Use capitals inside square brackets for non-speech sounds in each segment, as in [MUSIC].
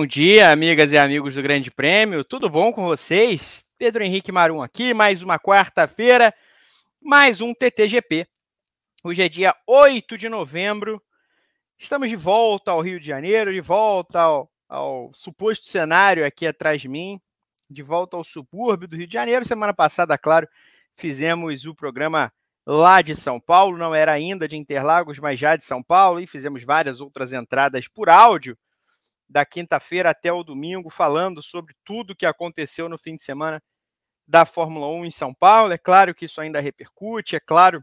Bom dia, amigas e amigos do Grande Prêmio, tudo bom com vocês? Pedro Henrique Marum aqui, mais uma quarta-feira, mais um TTGP. Hoje é dia 8 de novembro, estamos de volta ao Rio de Janeiro, de volta ao, ao suposto cenário aqui atrás de mim, de volta ao subúrbio do Rio de Janeiro. Semana passada, claro, fizemos o programa lá de São Paulo, não era ainda de Interlagos, mas já de São Paulo, e fizemos várias outras entradas por áudio da quinta-feira até o domingo, falando sobre tudo que aconteceu no fim de semana da Fórmula 1 em São Paulo. É claro que isso ainda repercute, é claro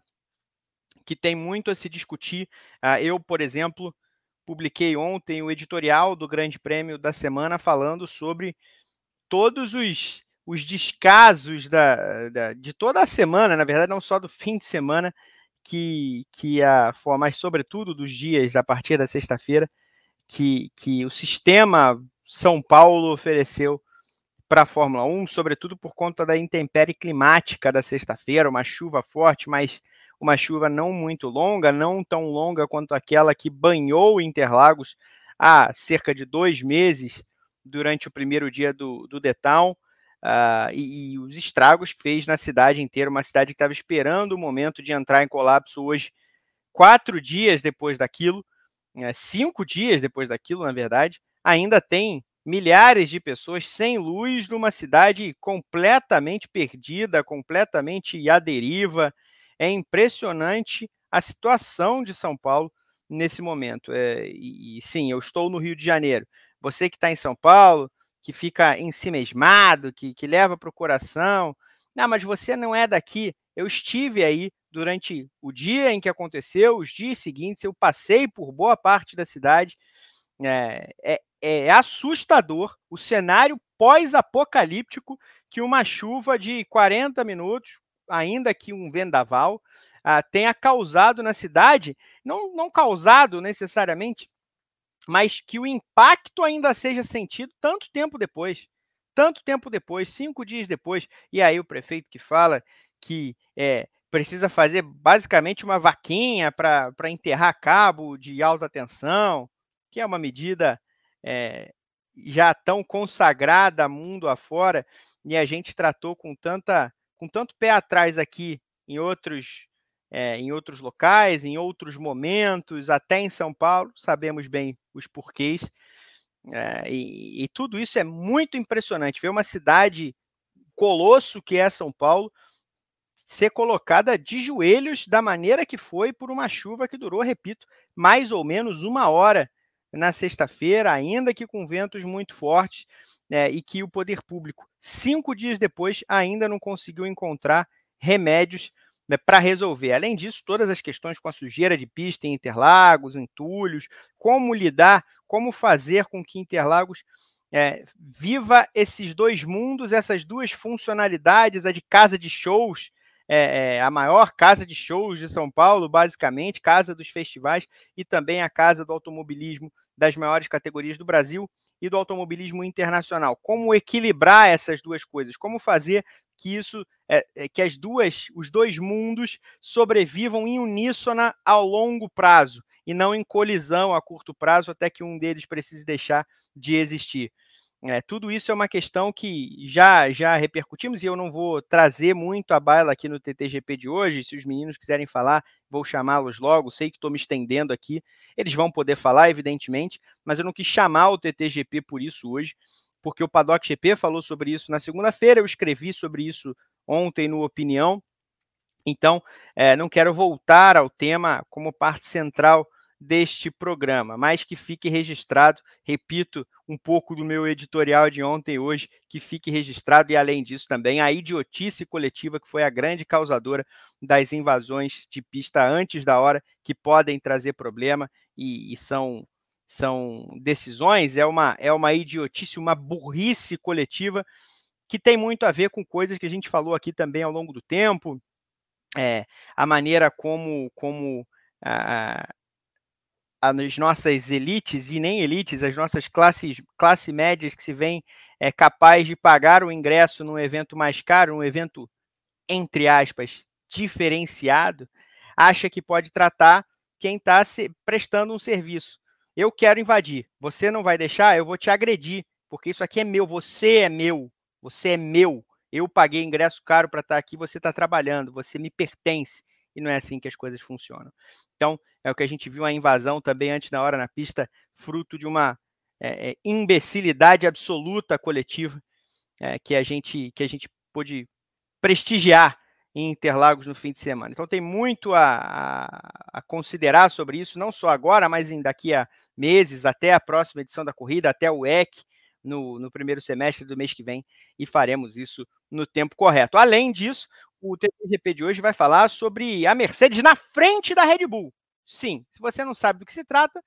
que tem muito a se discutir. Ah, eu, por exemplo, publiquei ontem o editorial do Grande Prêmio da semana falando sobre todos os, os descasos da, da, de toda a semana, na verdade, não só do fim de semana, que, que a, mas sobretudo dos dias a partir da sexta-feira, que, que o sistema São Paulo ofereceu para a Fórmula 1, sobretudo por conta da intempérie climática da sexta-feira, uma chuva forte, mas uma chuva não muito longa, não tão longa quanto aquela que banhou Interlagos há cerca de dois meses durante o primeiro dia do, do The Town, uh, e, e, os estragos que fez na cidade inteira, uma cidade que estava esperando o momento de entrar em colapso hoje, quatro dias depois daquilo, é, cinco dias depois daquilo, na verdade, ainda tem milhares de pessoas sem luz numa cidade completamente perdida, completamente à deriva. É impressionante a situação de São Paulo nesse momento. É, e, e, sim, eu estou no Rio de Janeiro. Você que está em São Paulo, que fica ensimesmado, que, que leva para o coração. Não, mas você não é daqui. Eu estive aí durante o dia em que aconteceu, os dias seguintes, eu passei por boa parte da cidade. É, é, é assustador o cenário pós-apocalíptico que uma chuva de 40 minutos, ainda que um vendaval, ah, tenha causado na cidade, não, não causado necessariamente, mas que o impacto ainda seja sentido tanto tempo depois. Tanto tempo depois, cinco dias depois, e aí o prefeito que fala que é, precisa fazer basicamente uma vaquinha para enterrar cabo de alta tensão, que é uma medida é, já tão consagrada mundo afora, e a gente tratou com tanta com tanto pé atrás aqui em outros é, em outros locais, em outros momentos, até em São Paulo, sabemos bem os porquês. É, e, e, tudo isso é muito impressionante. Ver uma cidade colosso que é São Paulo ser colocada de joelhos da maneira que foi por uma chuva que durou, repito, mais ou menos uma hora na sexta-feira, ainda que com ventos muito fortes, né, e que o poder público, cinco dias depois, ainda não conseguiu encontrar remédios né, para resolver. Além disso, todas as questões com a sujeira de pista em Interlagos, entulhos, como lidar, como fazer com que Interlagos é, viva esses dois mundos, essas duas funcionalidades, a de casa de shows é, é, a maior casa de shows de São Paulo, basicamente, casa dos festivais e também a casa do automobilismo das maiores categorias do Brasil e do automobilismo internacional. Como equilibrar essas duas coisas? Como fazer que isso, é, é que as duas, os dois mundos sobrevivam em uníssona ao longo prazo e não em colisão a curto prazo até que um deles precise deixar de existir. É, tudo isso é uma questão que já já repercutimos e eu não vou trazer muito a baila aqui no TTGP de hoje. Se os meninos quiserem falar, vou chamá-los logo. Sei que estou me estendendo aqui. Eles vão poder falar, evidentemente, mas eu não quis chamar o TTGP por isso hoje, porque o Paddock GP falou sobre isso na segunda-feira. Eu escrevi sobre isso ontem no Opinião. Então, é, não quero voltar ao tema como parte central deste programa, mas que fique registrado, repito, um pouco do meu editorial de ontem e hoje, que fique registrado, e além disso também a idiotice coletiva, que foi a grande causadora das invasões de pista antes da hora, que podem trazer problema e, e são, são decisões, é uma, é uma idiotice, uma burrice coletiva, que tem muito a ver com coisas que a gente falou aqui também ao longo do tempo, é, a maneira como, como a, as nossas elites e nem elites, as nossas classes classe médias que se veem é, capaz de pagar o ingresso num evento mais caro, um evento entre aspas diferenciado, acha que pode tratar quem está prestando um serviço. eu quero invadir. Você não vai deixar, eu vou te agredir, porque isso aqui é meu, você é meu, você é meu. Eu paguei ingresso caro para estar tá aqui, você está trabalhando, você me pertence. E não é assim que as coisas funcionam. Então, é o que a gente viu a invasão também antes da hora na pista, fruto de uma é, imbecilidade absoluta coletiva é, que a gente que a gente pôde prestigiar em Interlagos no fim de semana. Então tem muito a, a, a, considerar sobre isso, não só agora, mas em daqui a meses, até a próxima edição da corrida, até o EC no, no primeiro semestre do mês que vem, e faremos isso no tempo correto. Além disso, o TGP de hoje vai falar sobre a Mercedes na frente da Red Bull. Sim, se você não sabe do que se trata,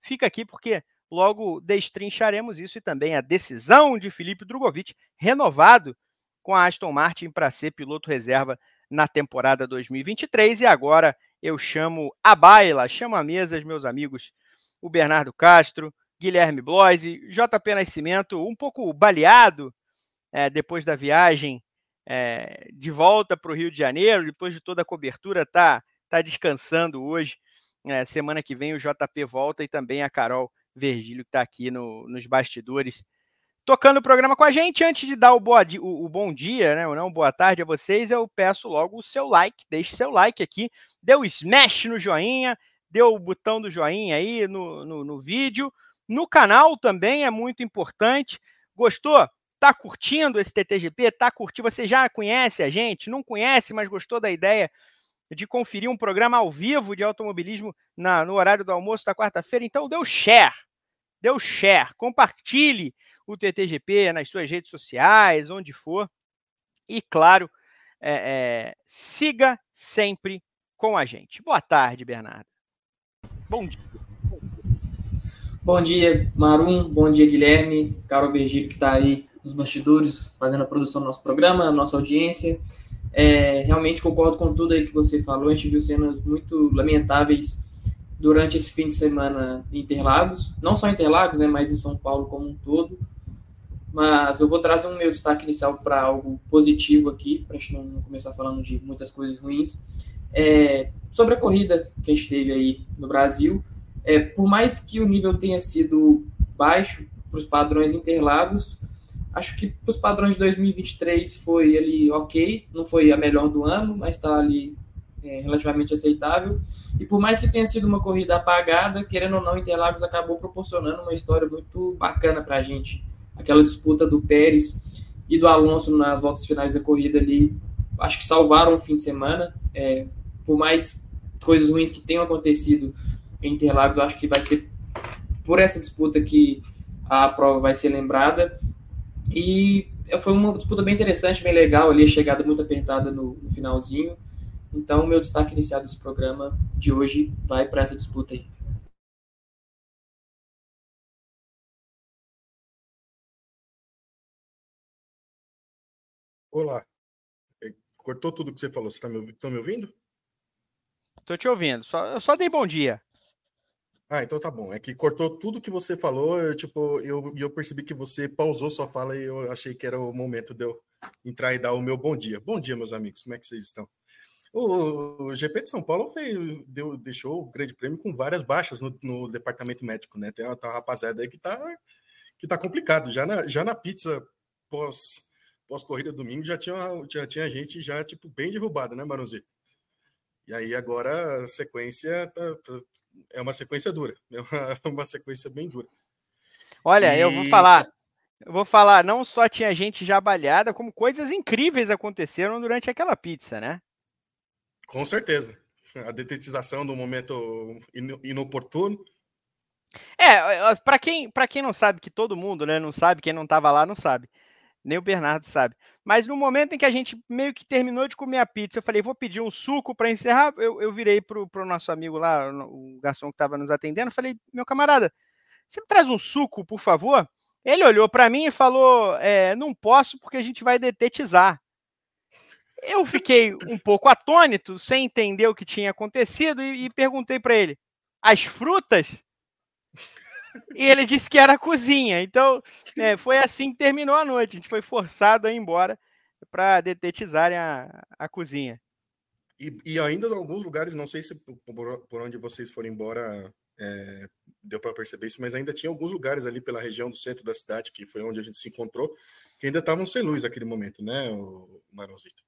fica aqui porque logo destrincharemos isso e também a decisão de Felipe Drogovic, renovado com a Aston Martin para ser piloto reserva na temporada 2023. E agora eu chamo a baila, chamo a mesa meus amigos, o Bernardo Castro, Guilherme Bloise, JP Nascimento, um pouco baleado é, depois da viagem é, de volta para o Rio de Janeiro, depois de toda a cobertura, tá, tá descansando hoje. É, semana que vem o JP volta e também a Carol Vergílio que está aqui no, nos bastidores tocando o programa com a gente. Antes de dar o, boa, o, o, bom dia, né, ou não, boa tarde a vocês, eu peço logo o seu like. Deixe seu like aqui, dê o smash no joinha, dê o botão do joinha aí no, no, no vídeo. No canal também é muito importante. Gostou? Tá curtindo esse TTGP? Tá curtindo? Você já conhece a gente? Não conhece, mas gostou da ideia de conferir um programa ao vivo de automobilismo na, no horário do almoço da quarta-feira? Então dê o share. Dê o share. Compartilhe o TTGP nas suas redes sociais, onde for. E, claro, é, é, siga sempre com a gente. Boa tarde, Bernardo. Bom dia. Bom dia, Marum. Bom dia, Guilherme. Carol Virgílio, que está aí nos bastidores, fazendo a produção do nosso programa, nossa audiência. É, realmente concordo com tudo aí que você falou. A gente viu cenas muito lamentáveis durante esse fim de semana em Interlagos. Não só em Interlagos, né, mas em São Paulo como um todo mas eu vou trazer um meu destaque inicial para algo positivo aqui, para a gente não começar falando de muitas coisas ruins. É, sobre a corrida que a gente teve aí no Brasil, é, por mais que o nível tenha sido baixo para os padrões Interlagos, acho que para os padrões de 2023 foi ali ok, não foi a melhor do ano, mas está ali é, relativamente aceitável. E por mais que tenha sido uma corrida apagada, querendo ou não, Interlagos acabou proporcionando uma história muito bacana para a gente aquela disputa do Pérez e do Alonso nas voltas finais da corrida ali, acho que salvaram o fim de semana. É, por mais coisas ruins que tenham acontecido em Interlagos, eu acho que vai ser por essa disputa que a prova vai ser lembrada. E foi uma disputa bem interessante, bem legal ali, a chegada muito apertada no, no finalzinho. Então, o meu destaque inicial desse programa de hoje vai para essa disputa aí. Olá. É, cortou tudo que você falou. Você está me, me ouvindo? Estou te ouvindo. Só, eu só dei bom dia. Ah, então tá bom. É que cortou tudo que você falou, eu, tipo, eu, eu percebi que você pausou sua fala e eu achei que era o momento de eu entrar e dar o meu bom dia. Bom dia, meus amigos. Como é que vocês estão? O, o GP de São Paulo fez, deu, deixou o grande prêmio com várias baixas no, no departamento médico, né? Tem uma, tem uma rapaziada aí que tá, que tá complicado. Já na, já na pizza pós pós-corrida domingo já tinha, já tinha gente já, tipo, bem derrubada, né, Maronzito? E aí agora a sequência tá, tá, é uma sequência dura, [LAUGHS] é uma, uma sequência bem dura. Olha, e... eu vou falar, eu vou falar, não só tinha gente já balhada, como coisas incríveis aconteceram durante aquela pizza, né? Com certeza. A detetização do momento inoportuno. É, para quem, quem não sabe, que todo mundo né, não sabe, quem não estava lá não sabe nem o Bernardo sabe. Mas no momento em que a gente meio que terminou de comer a pizza, eu falei, vou pedir um suco para encerrar. Eu, eu virei pro, pro nosso amigo lá, o garçom que estava nos atendendo, falei, meu camarada, você me traz um suco, por favor? Ele olhou para mim e falou, é, não posso porque a gente vai detetizar. Eu fiquei um pouco atônito, sem entender o que tinha acontecido, e, e perguntei para ele: as frutas? E ele disse que era a cozinha. Então, é, foi assim que terminou a noite. A gente foi forçado a ir embora para detetizarem a, a cozinha. E, e, ainda em alguns lugares, não sei se por, por onde vocês foram embora, é, deu para perceber isso, mas ainda tinha alguns lugares ali pela região do centro da cidade, que foi onde a gente se encontrou, que ainda estavam sem luz naquele momento, né, o Marãozito?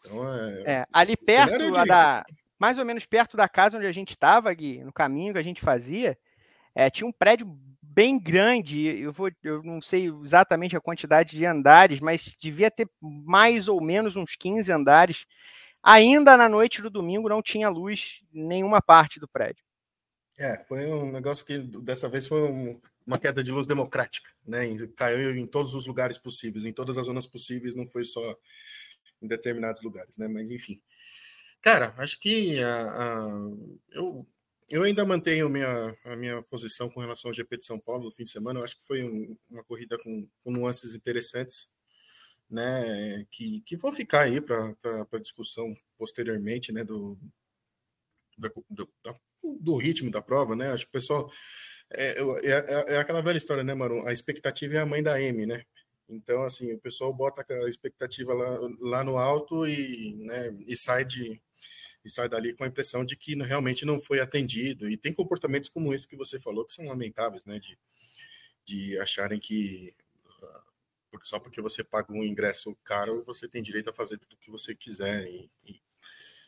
Então, é, é ali perto de... da, mais ou menos perto da casa onde a gente estava, Gui, no caminho que a gente fazia, é, tinha um prédio bem grande. Eu, vou, eu não sei exatamente a quantidade de andares, mas devia ter mais ou menos uns 15 andares. Ainda na noite do domingo não tinha luz em nenhuma parte do prédio. É, foi um negócio que dessa vez foi um, uma queda de luz democrática, né? Caiu em todos os lugares possíveis, em todas as zonas possíveis, não foi só em determinados lugares, né? Mas enfim. Cara, acho que a, a, eu, eu ainda mantenho minha, a minha posição com relação ao GP de São Paulo no fim de semana. Eu acho que foi um, uma corrida com, com, nuances interessantes, né? Que, que vão ficar aí para discussão posteriormente, né? Do, do, do, do, ritmo da prova, né? Acho que o pessoal. É, é, é, é aquela velha história, né, Maru? A expectativa é a mãe da M, né? Então, assim, o pessoal bota a expectativa lá, lá no alto e, né, e sai de, e sai dali com a impressão de que realmente não foi atendido. E tem comportamentos como esse que você falou que são lamentáveis, né? De, de acharem que ah, só porque você paga um ingresso caro, você tem direito a fazer tudo o que você quiser. E, e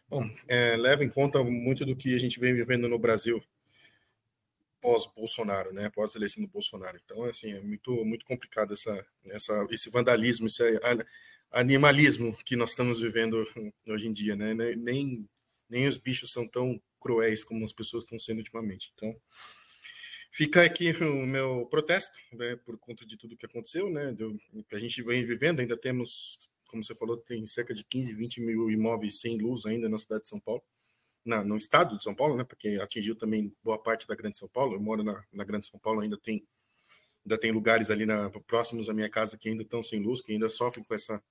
bom, é, leva em conta muito do que a gente vem vivendo no Brasil pós-Bolsonaro, né? Pós-eleição do Bolsonaro. Então, assim, é muito, muito complicado essa, essa, esse vandalismo, esse animalismo que nós estamos vivendo hoje em dia, né? Nem, nem os bichos são tão cruéis como as pessoas estão sendo ultimamente. Então, fica aqui [LAUGHS] o meu protesto, né, por conta de tudo que aconteceu, né, do, que a gente vem vivendo. Ainda temos, como você falou, tem cerca de 15, 20 mil imóveis sem luz ainda na cidade de São Paulo, na, no estado de São Paulo, né, porque atingiu também boa parte da Grande São Paulo. Eu moro na, na Grande São Paulo, ainda tem ainda tem lugares ali na, próximos à minha casa que ainda estão sem luz, que ainda sofrem com essa,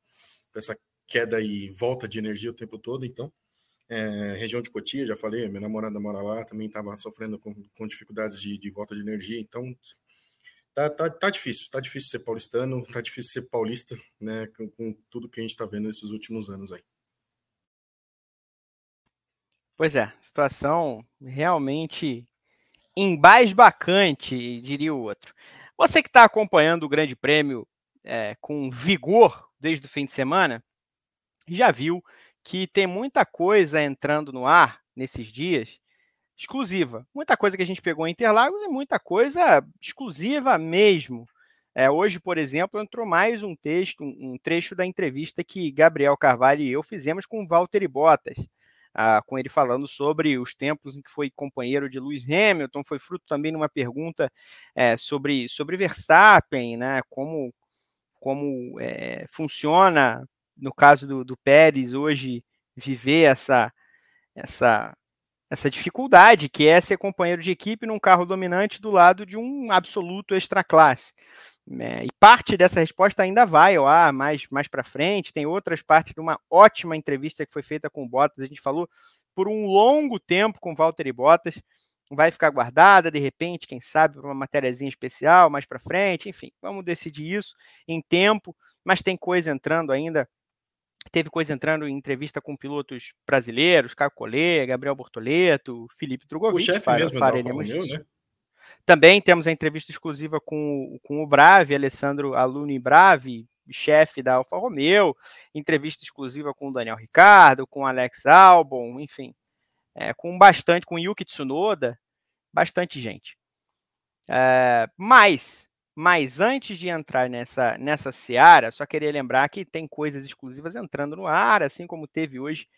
com essa queda e volta de energia o tempo todo. Então, é, região de Cotia, já falei, minha namorada mora lá, também estava sofrendo com, com dificuldades de, de, volta de energia, então tá, tá, tá difícil, tá difícil ser paulistano, tá difícil ser paulista, né, com, com tudo que a gente está vendo nesses últimos anos aí. Pois é, situação realmente embasbacante, diria o outro. Você que está acompanhando o Grande Prêmio é, com vigor desde o fim de semana, já viu que tem muita coisa entrando no ar nesses dias exclusiva. Muita coisa que a gente pegou em Interlagos e muita coisa exclusiva mesmo. É, hoje, por exemplo, entrou mais um texto, um, trecho da entrevista que Gabriel Carvalho e eu fizemos com Walter Bottas, ah, com ele falando sobre os tempos em que foi companheiro de Lewis Hamilton, foi fruto também de uma pergunta é, sobre, sobre Verstappen, né, como, como é, funciona no caso do, do Pérez hoje, viver essa, essa, essa dificuldade que é ser companheiro de equipe num carro dominante do lado de um absoluto extra classe. É, e parte dessa resposta ainda vai ao mais, mais para frente. Tem outras partes de uma ótima entrevista que foi feita com o Bottas. A gente falou por um longo tempo com Walter e Bottas. Vai ficar guardada, de repente, quem sabe, para uma matériazinha especial mais para frente. Enfim, vamos decidir isso em tempo. Mas tem coisa entrando ainda Teve coisa entrando em entrevista com pilotos brasileiros, Caio Collet, Gabriel Bortoleto, Felipe Drogovic. O chefe para, mesmo para da Alfa Romeo, né? Também temos a entrevista exclusiva com, com o Brave, Alessandro Aluni Brave, chefe da Alfa Romeo, entrevista exclusiva com o Daniel Ricardo, com o Alex Albon, enfim, é, com bastante, com Yuki Tsunoda, bastante gente. É, mas mas antes de entrar nessa, nessa seara, só queria lembrar que tem coisas exclusivas entrando no ar, assim como teve hoje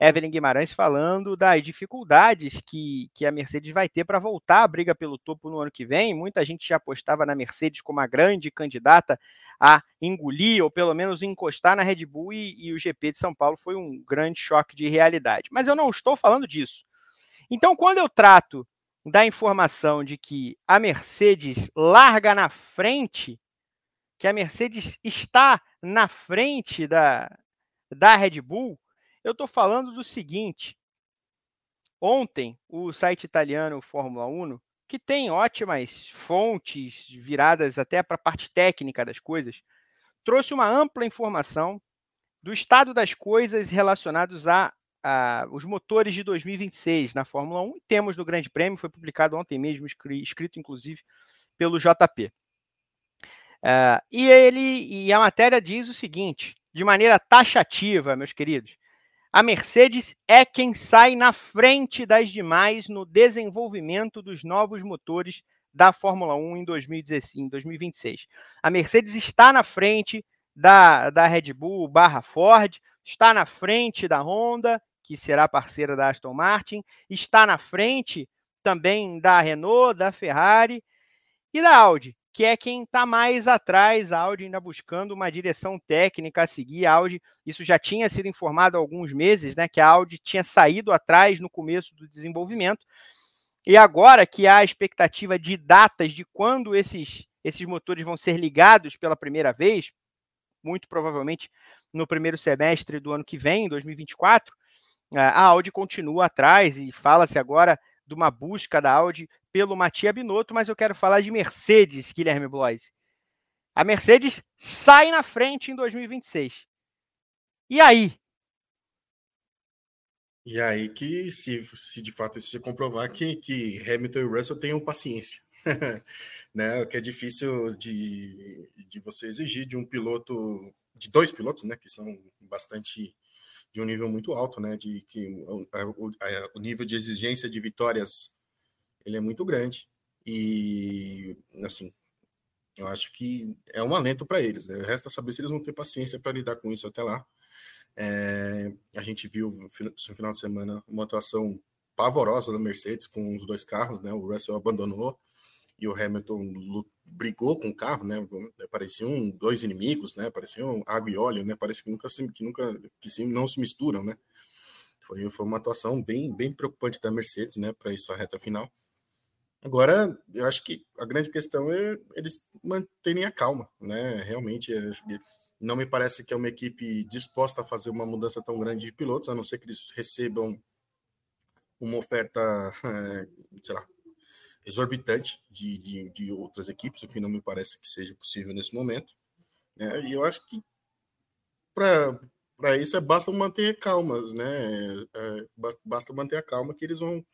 Evelyn Guimarães falando das dificuldades que, que a Mercedes vai ter para voltar à briga pelo topo no ano que vem. Muita gente já apostava na Mercedes como a grande candidata a engolir ou pelo menos encostar na Red Bull e, e o GP de São Paulo foi um grande choque de realidade. Mas eu não estou falando disso. Então, quando eu trato da informação de que a Mercedes larga na frente, que a Mercedes está na frente da, da Red Bull, eu estou falando do seguinte. Ontem, o site italiano Fórmula 1, que tem ótimas fontes viradas até para a parte técnica das coisas, trouxe uma ampla informação do estado das coisas relacionados à os motores de 2026 na Fórmula 1 temos no Grande Prêmio, foi publicado ontem mesmo, escrito inclusive pelo JP. Uh, e ele e a matéria diz o seguinte, de maneira taxativa, meus queridos, a Mercedes é quem sai na frente das demais no desenvolvimento dos novos motores da Fórmula 1 em 2016, 2026. A Mercedes está na frente da, da Red Bull barra Ford, está na frente da Honda, que será parceira da Aston Martin, está na frente também da Renault, da Ferrari e da Audi que é quem está mais atrás, a Audi ainda buscando uma direção técnica a seguir. A Audi, isso já tinha sido informado há alguns meses, né, que a Audi tinha saído atrás no começo do desenvolvimento. E agora que há a expectativa de datas de quando esses, esses motores vão ser ligados pela primeira vez, muito provavelmente no primeiro semestre do ano que vem, 2024, a Audi continua atrás e fala-se agora de uma busca da Audi pelo Matia Binotto, mas eu quero falar de Mercedes, Guilherme Bloise. A Mercedes sai na frente em 2026. E aí? E aí que, se, se de fato isso se comprovar, que, que Hamilton e Russell tenham paciência. [LAUGHS] né? Que é difícil de, de você exigir de um piloto, de dois pilotos, né? Que são bastante de um nível muito alto, né? De que o, o, o nível de exigência de vitórias ele é muito grande e assim eu acho que é um alento para eles. Né? Resta saber se eles vão ter paciência para lidar com isso até lá. É, a gente viu no final de semana uma atuação pavorosa da Mercedes com os dois carros, né? O Russell abandonou e o Hamilton brigou com o carro, né? Pareciam dois inimigos, né? Pareciam água e óleo, né? Parece que nunca se, que nunca que se, não se misturam, né? Foi, foi uma atuação bem bem preocupante da Mercedes, né? Para essa reta final. Agora, eu acho que a grande questão é eles manterem a calma, né? Realmente, não me parece que é uma equipe disposta a fazer uma mudança tão grande de pilotos, a não ser que eles recebam uma oferta, é, [LAUGHS] sei lá, exorbitante de, de, de, outras equipes, o que não me parece que seja possível nesse momento. Né? E eu acho que para isso é basta manter calmas, né? É, basta manter a calma que eles vão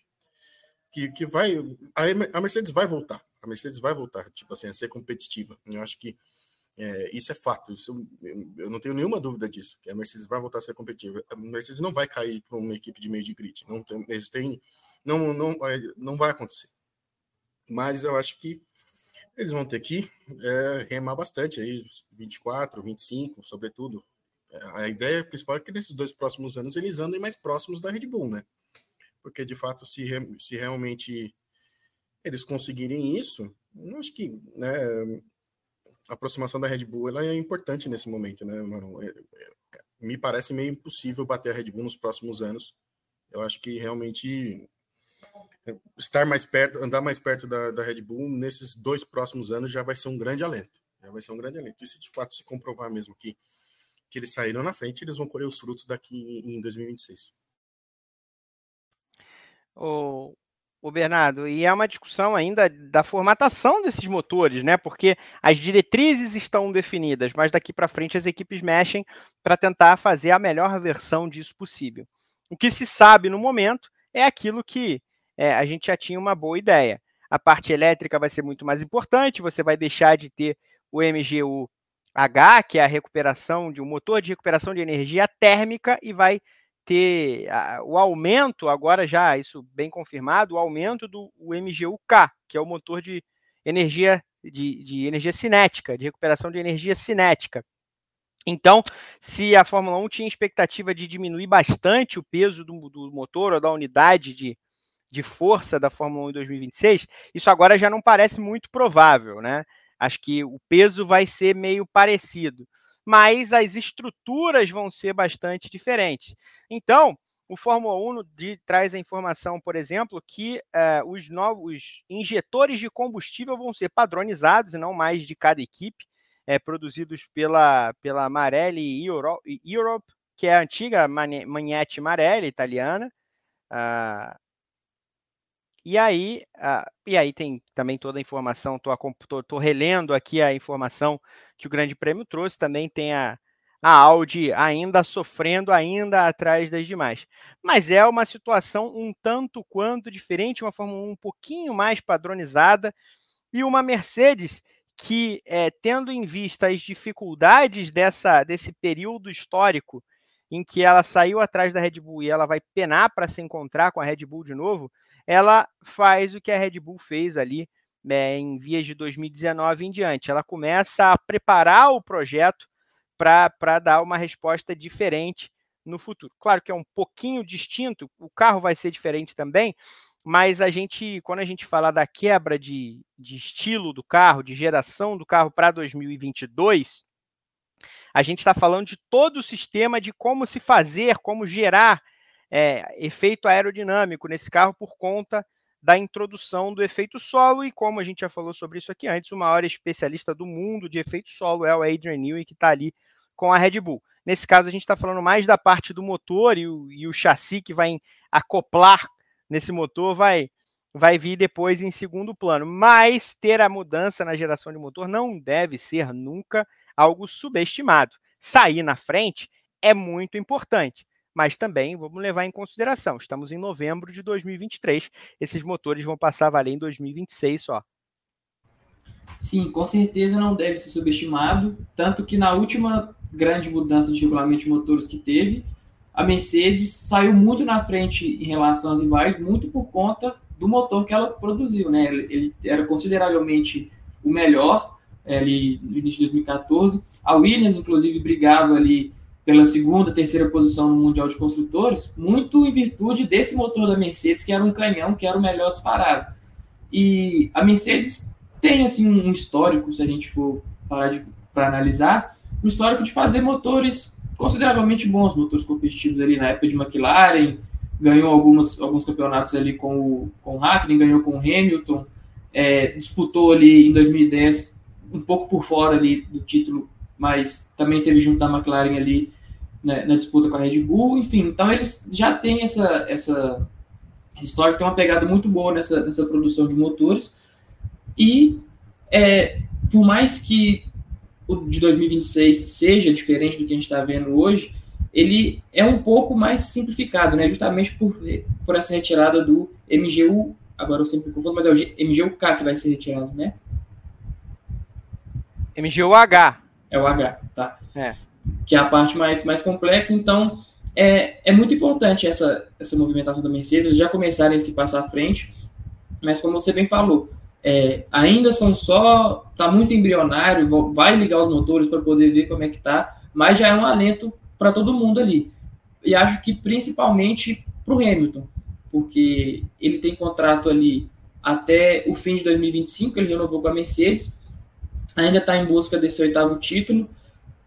que, que vai. A, Mercedes vai voltar. A Mercedes vai voltar, tipo assim, a ser competitiva. Eu acho que é, isso é fato. Isso, eu não tenho nenhuma dúvida disso. Que a Mercedes vai voltar a ser competitiva. A Mercedes não vai cair para uma equipe de meio de grid. Não tem, eles têm, não, não, não vai acontecer. Mas eu acho que eles vão ter que é, remar bastante aí, 24, 25, sobretudo. A ideia principal é que nesses dois próximos anos eles andem mais próximos da Red Bull, né? porque de fato, se, se realmente eles conseguirem isso, eu acho que né, a aproximação da Red Bull ela é importante nesse momento, né, Maron? É, é, me parece meio impossível bater a Red Bull nos próximos anos. Eu acho que realmente estar mais perto, andar mais perto da, da Red Bull nesses dois próximos anos já vai ser um grande alento. Já vai ser um grande alento. E se de fato se comprovar mesmo que, que eles saíram na frente, eles vão colher os frutos daqui em 2026 o, o Bernardo, e é uma discussão ainda da formatação desses motores, né? Porque as diretrizes estão definidas, mas daqui para frente as equipes mexem para tentar fazer a melhor versão disso possível. O que se sabe no momento é aquilo que é, a gente já tinha uma boa ideia. A parte elétrica vai ser muito mais importante, você vai deixar de ter o MGU H, que é a recuperação de um motor de recuperação de energia térmica, e vai ter a, o aumento, agora já isso bem confirmado, o aumento do MGU-K, que é o motor de energia, de, de energia cinética, de recuperação de energia cinética. Então, se a Fórmula 1 tinha expectativa de diminuir bastante o peso do, do motor ou da unidade de, de força da Fórmula 1 em 2026, isso agora já não parece muito provável, né? Acho que o peso vai ser meio parecido mas as estruturas vão ser bastante diferentes. Então, o Fórmula 1 de, traz a informação, por exemplo, que uh, os novos injetores de combustível vão ser padronizados e não mais de cada equipe, é, produzidos pela, pela Marelli Euro, Europe, que é a antiga Magnete Marelli italiana. Uh, e aí, uh, e aí tem também toda a informação, estou relendo aqui a informação que o Grande Prêmio trouxe, também tem a, a Audi ainda sofrendo, ainda atrás das demais. Mas é uma situação um tanto quanto diferente, uma Fórmula 1 um pouquinho mais padronizada e uma Mercedes que, é, tendo em vista as dificuldades dessa, desse período histórico em que ela saiu atrás da Red Bull e ela vai penar para se encontrar com a Red Bull de novo, ela faz o que a Red Bull fez ali né, em vias de 2019 em diante. Ela começa a preparar o projeto para dar uma resposta diferente no futuro. Claro que é um pouquinho distinto, o carro vai ser diferente também, mas a gente, quando a gente fala da quebra de, de estilo do carro, de geração do carro para 2022, a gente está falando de todo o sistema de como se fazer, como gerar é, efeito aerodinâmico nesse carro por conta da introdução do efeito solo e como a gente já falou sobre isso aqui antes, o maior especialista do mundo de efeito solo é o Adrian Newey que está ali com a Red Bull. Nesse caso a gente está falando mais da parte do motor e o, e o chassi que vai acoplar nesse motor vai vai vir depois em segundo plano. Mas ter a mudança na geração de motor não deve ser nunca algo subestimado. Sair na frente é muito importante mas também vamos levar em consideração, estamos em novembro de 2023, esses motores vão passar a valer em 2026 só. Sim, com certeza não deve ser subestimado, tanto que na última grande mudança de regulamento de motores que teve, a Mercedes saiu muito na frente em relação às rivais, muito por conta do motor que ela produziu, né? Ele, era consideravelmente o melhor é, ali no início de 2014. A Williams, inclusive, brigava ali pela segunda, terceira posição no Mundial de Construtores, muito em virtude desse motor da Mercedes, que era um canhão, que era o melhor disparado. E a Mercedes tem assim um histórico, se a gente for parar para analisar, um histórico de fazer motores consideravelmente bons, motores competitivos ali na época de McLaren, ganhou algumas, alguns campeonatos ali com o, com o Hackney, ganhou com o Hamilton, é, disputou ali em 2010 um pouco por fora ali do título, mas também teve junto da McLaren ali né, na disputa com a Red Bull, enfim, então eles já têm essa, essa, essa história, tem uma pegada muito boa nessa, nessa produção de motores, e é, por mais que o de 2026 seja diferente do que a gente está vendo hoje, ele é um pouco mais simplificado, né, justamente por, por essa retirada do MGU, agora eu sempre confundo, mas é o MGUK que vai ser retirado, né? MGUH. É o H, tá. É que é a parte mais, mais complexa. Então, é, é muito importante essa, essa movimentação da Mercedes, já começarem a se passar à frente, mas como você bem falou, é, ainda são só, está muito embrionário, vai ligar os motores para poder ver como é que tá, mas já é um alento para todo mundo ali. E acho que principalmente para o Hamilton, porque ele tem contrato ali até o fim de 2025, ele renovou com a Mercedes, ainda está em busca desse oitavo título.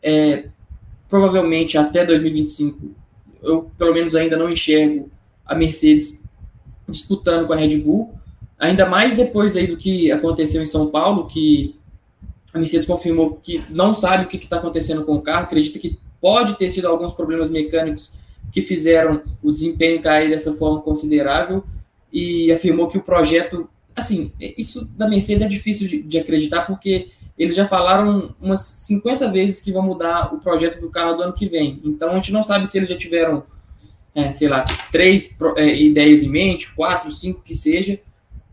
É, provavelmente até 2025, eu pelo menos ainda não enxergo a Mercedes disputando com a Red Bull, ainda mais depois daí do que aconteceu em São Paulo, que a Mercedes confirmou que não sabe o que está acontecendo com o carro, acredita que pode ter sido alguns problemas mecânicos que fizeram o desempenho cair dessa forma considerável e afirmou que o projeto, assim, isso da Mercedes é difícil de, de acreditar porque eles já falaram umas 50 vezes que vão mudar o projeto do carro do ano que vem. Então a gente não sabe se eles já tiveram, é, sei lá, três é, ideias em mente, quatro, cinco que seja,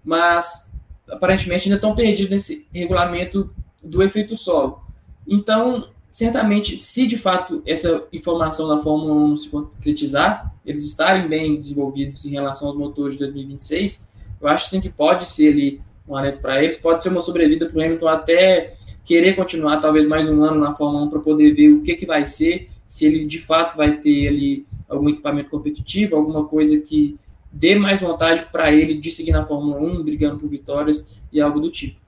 mas aparentemente ainda estão perdidos nesse regulamento do efeito solo. Então, certamente, se de fato essa informação da Fórmula 1 se concretizar, eles estarem bem desenvolvidos em relação aos motores de 2026, eu acho sim que pode ser ali um alento para eles, pode ser uma sobrevida para o Hamilton até querer continuar talvez mais um ano na Fórmula 1 para poder ver o que, que vai ser, se ele de fato vai ter ali algum equipamento competitivo, alguma coisa que dê mais vontade para ele de seguir na Fórmula 1, brigando por vitórias e algo do tipo.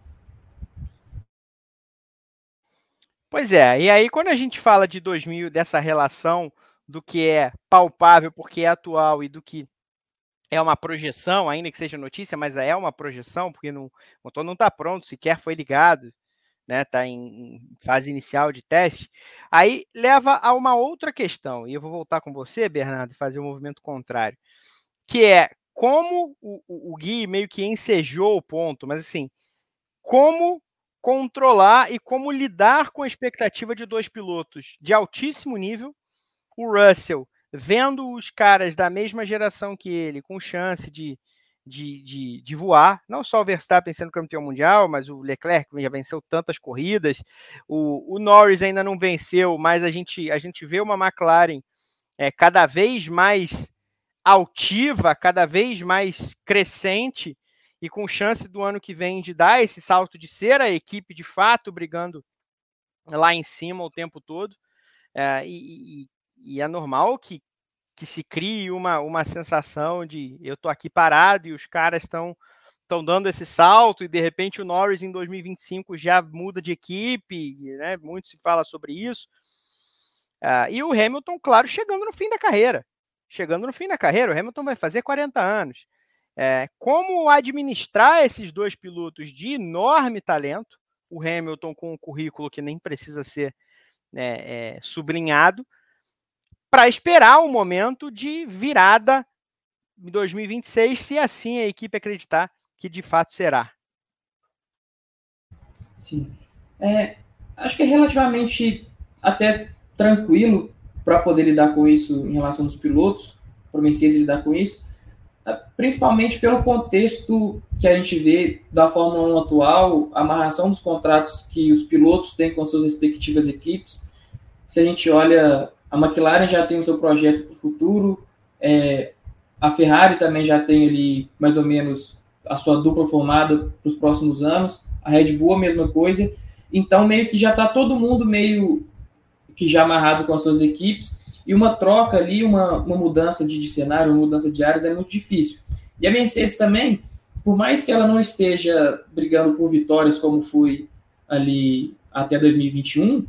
Pois é, e aí quando a gente fala de 2000, dessa relação do que é palpável porque é atual e do que é uma projeção, ainda que seja notícia, mas é uma projeção, porque o motor não está pronto, sequer foi ligado, né, tá em fase inicial de teste, aí leva a uma outra questão, e eu vou voltar com você, Bernardo, e fazer o um movimento contrário, que é como o, o, o Gui meio que ensejou o ponto, mas assim, como controlar e como lidar com a expectativa de dois pilotos de altíssimo nível. O Russell vendo os caras da mesma geração que ele, com chance de, de, de, de, voar, não só o Verstappen sendo campeão mundial, mas o Leclerc já venceu tantas corridas, o, o Norris ainda não venceu, mas a gente, a gente vê uma McLaren é, cada vez mais altiva, cada vez mais crescente e com chance do ano que vem de dar esse salto de ser a equipe de fato brigando lá em cima o tempo todo. É, e, e é normal que, que se crie uma, uma sensação de eu tô aqui parado e os caras estão estão dando esse salto e de repente o Norris em 2025 já muda de equipe, né? Muito se fala sobre isso. Uh, e o Hamilton, claro, chegando no fim da carreira. Chegando no fim da carreira, o Hamilton vai fazer 40 anos. É, como administrar esses dois pilotos de enorme talento, o Hamilton com um currículo que nem precisa ser né, é, sublinhado, para esperar o um momento de virada em 2026, se assim a equipe acreditar que de fato será. Sim. É, acho que é relativamente até tranquilo para poder lidar com isso em relação aos pilotos, para o Mercedes lidar com isso, é, principalmente pelo contexto que a gente vê da Fórmula 1 atual, a amarração dos contratos que os pilotos têm com suas respectivas equipes. Se a gente olha a McLaren já tem o seu projeto para o futuro, é, a Ferrari também já tem ali mais ou menos a sua dupla formada para os próximos anos, a Red Bull a mesma coisa. Então, meio que já está todo mundo meio que já amarrado com as suas equipes, e uma troca ali, uma, uma mudança de, de cenário, uma mudança de áreas é muito difícil. E a Mercedes também, por mais que ela não esteja brigando por vitórias como foi ali até 2021,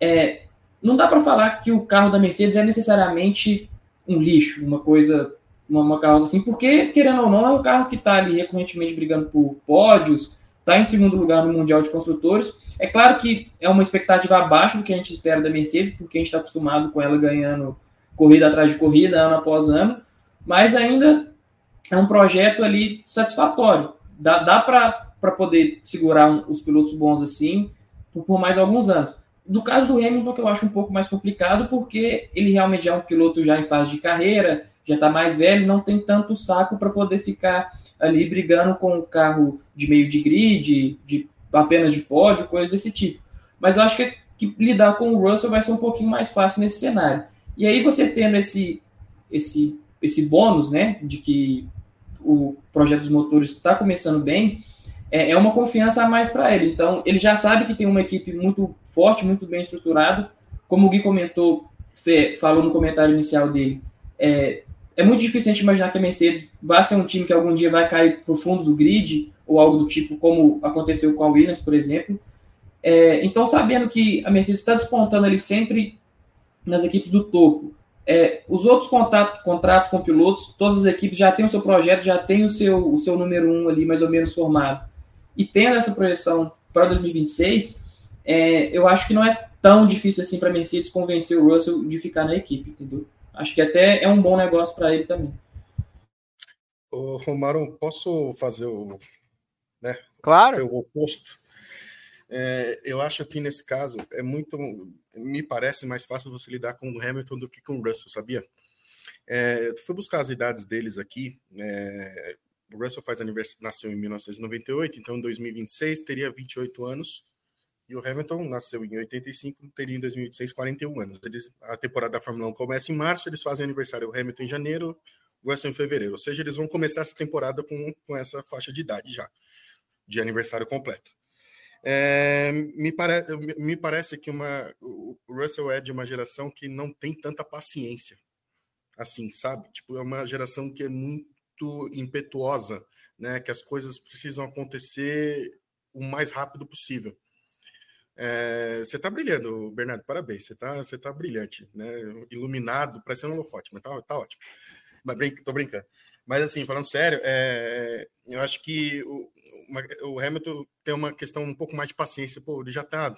é, não dá para falar que o carro da Mercedes é necessariamente um lixo, uma coisa, uma, uma assim, porque, querendo ou não, é um carro que está ali recorrentemente brigando por pódios, está em segundo lugar no Mundial de Construtores. É claro que é uma expectativa abaixo do que a gente espera da Mercedes, porque a gente está acostumado com ela ganhando corrida atrás de corrida, ano após ano, mas ainda é um projeto ali satisfatório. Dá, dá para poder segurar um, os pilotos bons assim por, por mais alguns anos. No caso do Hamilton, que eu acho um pouco mais complicado, porque ele realmente é um piloto já em fase de carreira, já está mais velho, não tem tanto saco para poder ficar ali brigando com o carro de meio de grid, de apenas de pódio, coisas desse tipo. Mas eu acho que, que, lidar com o Russell vai ser um pouquinho mais fácil nesse cenário. E aí você tendo esse esse esse bônus, né, de que o projeto dos motores está começando bem, é, é uma confiança a mais para ele. Então, ele já sabe que tem uma equipe muito forte, muito bem estruturada. Como o Gui comentou, falou no comentário inicial dele, é, é muito difícil a gente imaginar que a Mercedes vai ser um time que algum dia vai cair para o fundo do grid ou algo do tipo, como aconteceu com a Williams, por exemplo. É, então, sabendo que a Mercedes está despontando ali sempre nas equipes do topo, é, os outros contato, contratos com pilotos, todas as equipes já têm o seu projeto, já têm o seu, o seu número um ali mais ou menos formado e tendo essa projeção para 2026, é, eu acho que não é tão difícil assim para a Mercedes convencer o Russell de ficar na equipe, entendeu? Acho que até é um bom negócio para ele também. Ô, Romaro, posso fazer o, né, claro. o oposto? É, eu acho que nesse caso é muito, me parece mais fácil você lidar com o Hamilton do que com o Russell, sabia? É, fui buscar as idades deles aqui. É, o Russell faz aniversário, nasceu em 1998, então em 2026 teria 28 anos. E o Hamilton nasceu em 85, teria em 2026 41 anos. Eles, a temporada da Fórmula 1 começa em março, eles fazem aniversário o Hamilton em janeiro, o Russell em fevereiro. Ou seja, eles vão começar essa temporada com, com essa faixa de idade já, de aniversário completo. É, me, pare, me parece que uma, o Russell é de uma geração que não tem tanta paciência, assim, sabe? Tipo, é uma geração que é muito muito impetuosa, né? Que as coisas precisam acontecer o mais rápido possível. É, você está brilhando, Bernardo, parabéns. Você está você tá brilhante, né? Iluminado, parecendo um holofote, mas tá, tá ótimo. Mas brin tô brincando. Mas assim, falando sério, é, eu acho que o, o, Hamilton tem uma questão um pouco mais de paciência. Pô, ele já tá,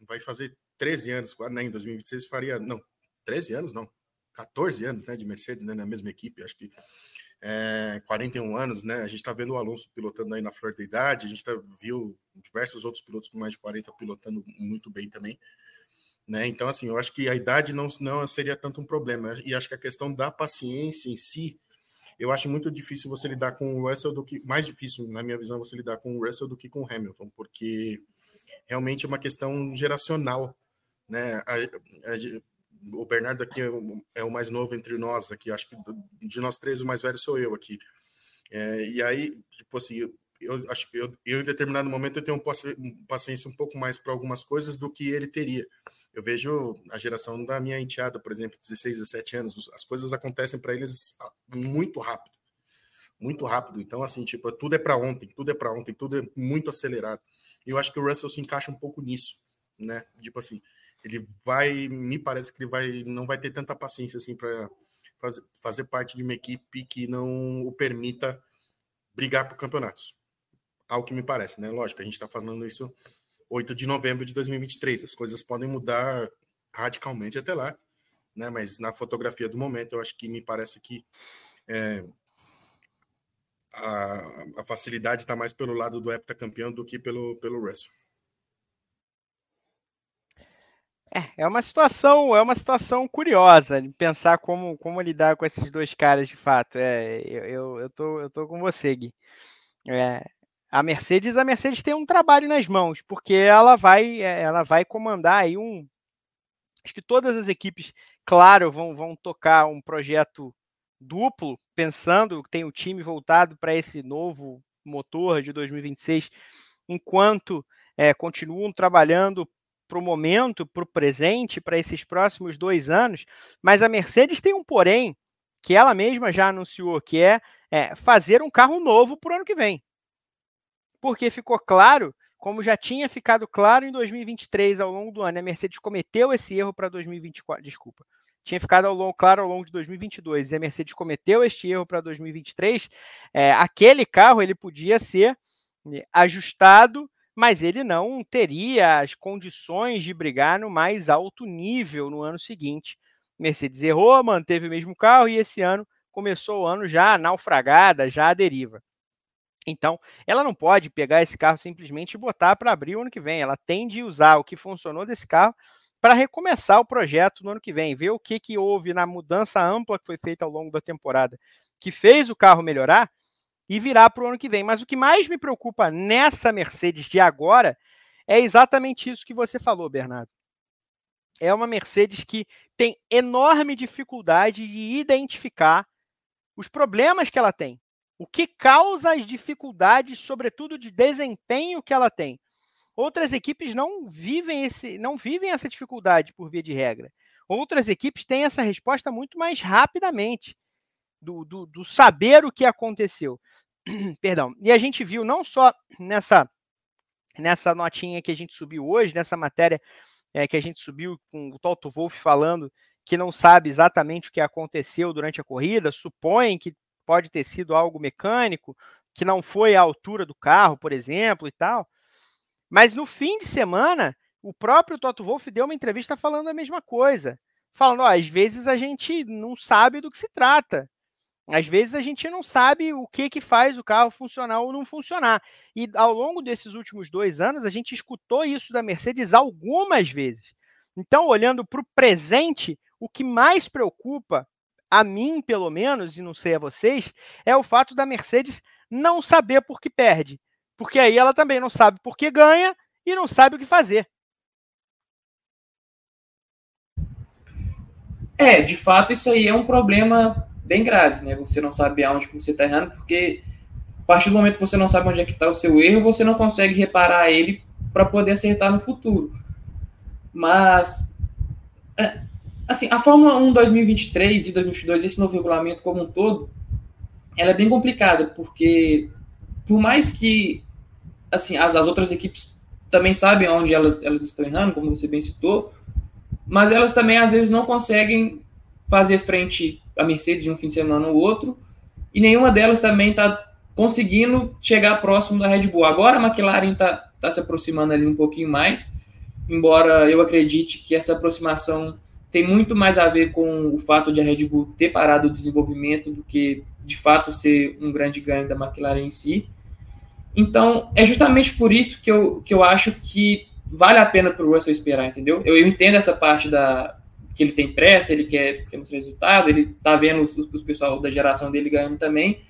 vai fazer 13 anos, né, em 2026 faria, não, 13 anos não, 14 anos, né, de Mercedes, né, na mesma equipe. Acho que é, 41 anos, né? A gente está vendo o Alonso pilotando aí na flor da idade, a gente tá, viu diversos outros pilotos com mais de 40 pilotando muito bem também. Né? Então, assim, eu acho que a idade não, não seria tanto um problema. E acho que a questão da paciência em si, eu acho muito difícil você lidar com o Russell do que. Mais difícil, na minha visão, você lidar com o Russell do que com o Hamilton, porque realmente é uma questão geracional. Né? A, a, o Bernardo aqui é o, é o, mais novo entre nós aqui, acho que de nós três o mais velho sou eu aqui. É, e aí, tipo assim, eu, acho que eu, eu, em determinado momento eu tenho paciência um pouco mais para algumas coisas do que ele teria. Eu vejo a geração da minha enteada, por exemplo, 16, 17 anos, as coisas acontecem para eles muito rápido. Muito rápido. Então, assim, tipo, tudo é para ontem, tudo é para ontem, tudo é muito acelerado. E eu acho que o Russell se encaixa um pouco nisso, né? Tipo assim, ele vai, me parece que ele vai, não vai ter tanta paciência assim para fazer, fazer parte de uma equipe que não o permita brigar por campeonatos. Ao que me parece, né? Lógico, a gente está falando isso 8 de novembro de 2023. As coisas podem mudar radicalmente até lá, né? Mas na fotografia do momento, eu acho que me parece que é, a, a, facilidade está mais pelo lado do heptacampeão do que pelo, pelo Russell. É, é uma situação, é uma situação curiosa de pensar como, como lidar com esses dois caras de fato. É, eu, eu, eu, tô, eu tô com você, Gui. É, a Mercedes, a Mercedes tem um trabalho nas mãos, porque ela vai, é, ela vai comandar aí um. Acho que todas as equipes, claro, vão, vão tocar um projeto duplo, pensando que tem o time voltado para esse novo motor de 2026, enquanto é, continuam trabalhando para o momento, para o presente, para esses próximos dois anos, mas a Mercedes tem um porém que ela mesma já anunciou, que é, é fazer um carro novo para o ano que vem. Porque ficou claro, como já tinha ficado claro em 2023 ao longo do ano, a Mercedes cometeu esse erro para 2024, desculpa. Tinha ficado ao longo, claro ao longo de 2022 e a Mercedes cometeu este erro para 2023. É, aquele carro ele podia ser né, ajustado mas ele não teria as condições de brigar no mais alto nível no ano seguinte. Mercedes errou, manteve o mesmo carro e esse ano começou o ano já naufragada, já à deriva. Então, ela não pode pegar esse carro simplesmente e botar para abrir o ano que vem. Ela tem de usar o que funcionou desse carro para recomeçar o projeto no ano que vem, ver o que, que houve na mudança ampla que foi feita ao longo da temporada, que fez o carro melhorar e virar para o ano que vem. Mas o que mais me preocupa nessa Mercedes de agora é exatamente isso que você falou, Bernardo. É uma Mercedes que tem enorme dificuldade de identificar os problemas que ela tem. O que causa as dificuldades, sobretudo de desempenho que ela tem. Outras equipes não vivem esse, não vivem essa dificuldade por via de regra. Outras equipes têm essa resposta muito mais rapidamente do, do, do saber o que aconteceu. [CLEARS THROAT] Perdão. E a gente viu não só nessa nessa notinha que a gente subiu hoje, nessa matéria é, que a gente subiu com o Toto Wolff falando que não sabe exatamente o que aconteceu durante a corrida, supõe que pode ter sido algo mecânico, que não foi à altura do carro, por exemplo, e tal. Mas no fim de semana, o próprio Toto Wolff deu uma entrevista falando a mesma coisa. Falando, ó, às vezes a gente não sabe do que se trata. Às vezes a gente não sabe o que, que faz o carro funcionar ou não funcionar. E ao longo desses últimos dois anos, a gente escutou isso da Mercedes algumas vezes. Então, olhando para o presente, o que mais preocupa, a mim pelo menos, e não sei a vocês, é o fato da Mercedes não saber por que perde. Porque aí ela também não sabe por que ganha e não sabe o que fazer. É, de fato, isso aí é um problema bem grave, né? Você não sabe aonde você está errando, porque a partir do momento que você não sabe onde é que está o seu erro, você não consegue reparar ele para poder acertar no futuro. Mas, é, assim, a Fórmula 1 2023 e 2022, esse novo regulamento como um todo, ela é bem complicada, porque por mais que, assim, as, as outras equipes também sabem onde elas, elas estão errando, como você bem citou, mas elas também às vezes não conseguem fazer frente a Mercedes de um fim de semana ou outro, e nenhuma delas também está conseguindo chegar próximo da Red Bull. Agora a McLaren está tá se aproximando ali um pouquinho mais, embora eu acredite que essa aproximação tem muito mais a ver com o fato de a Red Bull ter parado o desenvolvimento do que de fato ser um grande ganho da McLaren em si. Então, é justamente por isso que eu, que eu acho que vale a pena para o Russell esperar, entendeu? Eu, eu, entendo essa parte da que ele tem pressa, ele quer, quer mostrar resultado, ele tá vendo os, os pessoal da geração dele ganhando também,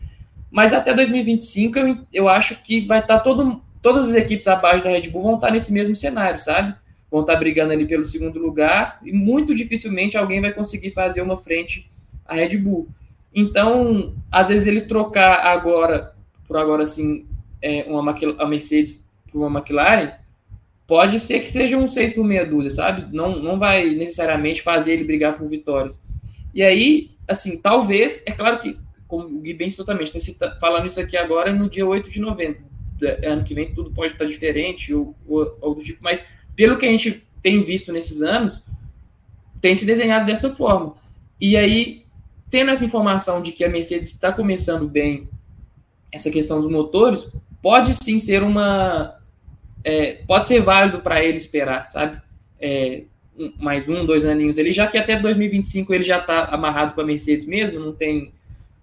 mas até 2025 eu, eu acho que vai estar tá todo, todas as equipes abaixo da Red Bull vão estar tá nesse mesmo cenário, sabe? vão estar brigando ali pelo segundo lugar e muito dificilmente alguém vai conseguir fazer uma frente à Red Bull. Então, às vezes ele trocar agora, por agora assim, é, uma a Mercedes por uma McLaren, pode ser que seja um 6 por meia dúzia, sabe? Não, não vai necessariamente fazer ele brigar por vitórias. E aí, assim, talvez, é claro que, como o Gui bem totalmente, está falando isso aqui agora no dia 8 de novembro. Ano que vem tudo pode estar diferente ou, ou, ou do tipo, mas pelo que a gente tem visto nesses anos, tem se desenhado dessa forma. E aí, tendo essa informação de que a Mercedes está começando bem essa questão dos motores, pode sim ser uma. É, pode ser válido para ele esperar, sabe? É, um, mais um, dois aninhos ali, já que até 2025 ele já está amarrado com a Mercedes mesmo, não tem,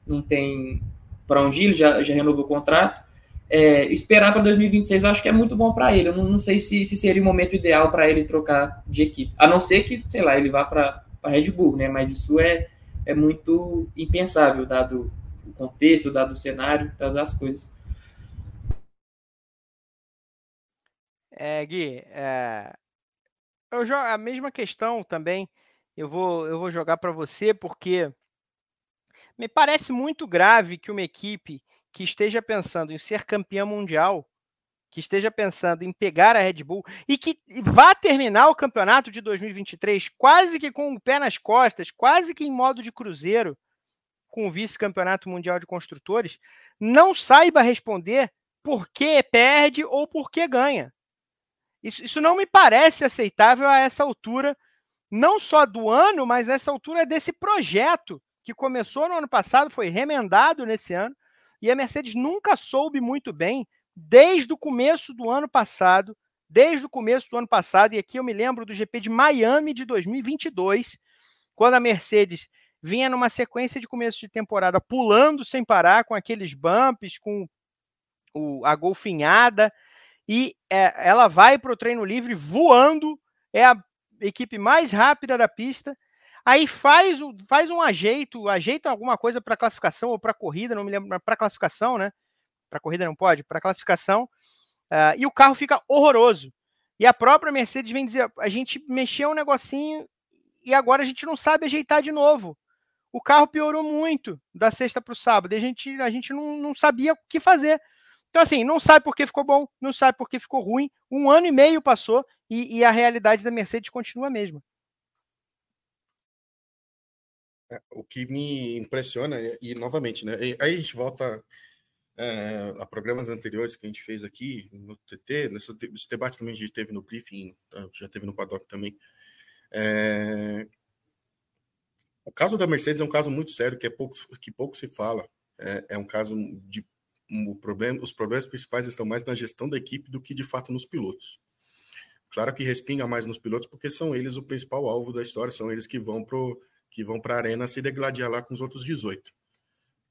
não tem para onde ir, ele já, já renovou o contrato é, esperar para 2026 eu acho que é muito bom para ele. Eu não, não sei se, se, seria o momento ideal para ele trocar de equipe. A não ser que, sei lá, ele vá para Red Bull, né? Mas isso é, é muito impensável, dado o contexto, dado o cenário, dadas as coisas. É, Gui, é, eu jogo a mesma questão também. Eu vou, eu vou jogar para você porque me parece muito grave que uma equipe que esteja pensando em ser campeão mundial, que esteja pensando em pegar a Red Bull e que vá terminar o campeonato de 2023 quase que com o pé nas costas, quase que em modo de cruzeiro, com o vice-campeonato mundial de construtores, não saiba responder por que perde ou por que ganha. Isso, isso não me parece aceitável a essa altura, não só do ano, mas a essa altura desse projeto que começou no ano passado, foi remendado nesse ano e a Mercedes nunca soube muito bem, desde o começo do ano passado, desde o começo do ano passado, e aqui eu me lembro do GP de Miami de 2022, quando a Mercedes vinha numa sequência de começo de temporada pulando sem parar, com aqueles bumps, com o, a golfinhada, e é, ela vai para o treino livre voando, é a equipe mais rápida da pista, Aí faz, faz um ajeito, ajeita alguma coisa para classificação ou para corrida, não me lembro, para classificação, né? Para corrida não pode, para classificação. Uh, e o carro fica horroroso. E a própria Mercedes vem dizer: a gente mexeu um negocinho e agora a gente não sabe ajeitar de novo. O carro piorou muito da sexta para o sábado. E a gente, a gente não, não sabia o que fazer. Então, assim, não sabe por que ficou bom, não sabe por que ficou ruim. Um ano e meio passou e, e a realidade da Mercedes continua a mesma. É, o que me impressiona, e, novamente, né? aí a gente volta é, a programas anteriores que a gente fez aqui no TT, nesse, esse debate também a gente teve no briefing, tá? já teve no paddock também. É, o caso da Mercedes é um caso muito sério que, é pouco, que pouco se fala. É, é um caso de um, problema, os problemas principais estão mais na gestão da equipe do que de fato nos pilotos. Claro que respinga mais nos pilotos porque são eles o principal alvo da história, são eles que vão pro que vão para a arena se degladiar lá com os outros 18.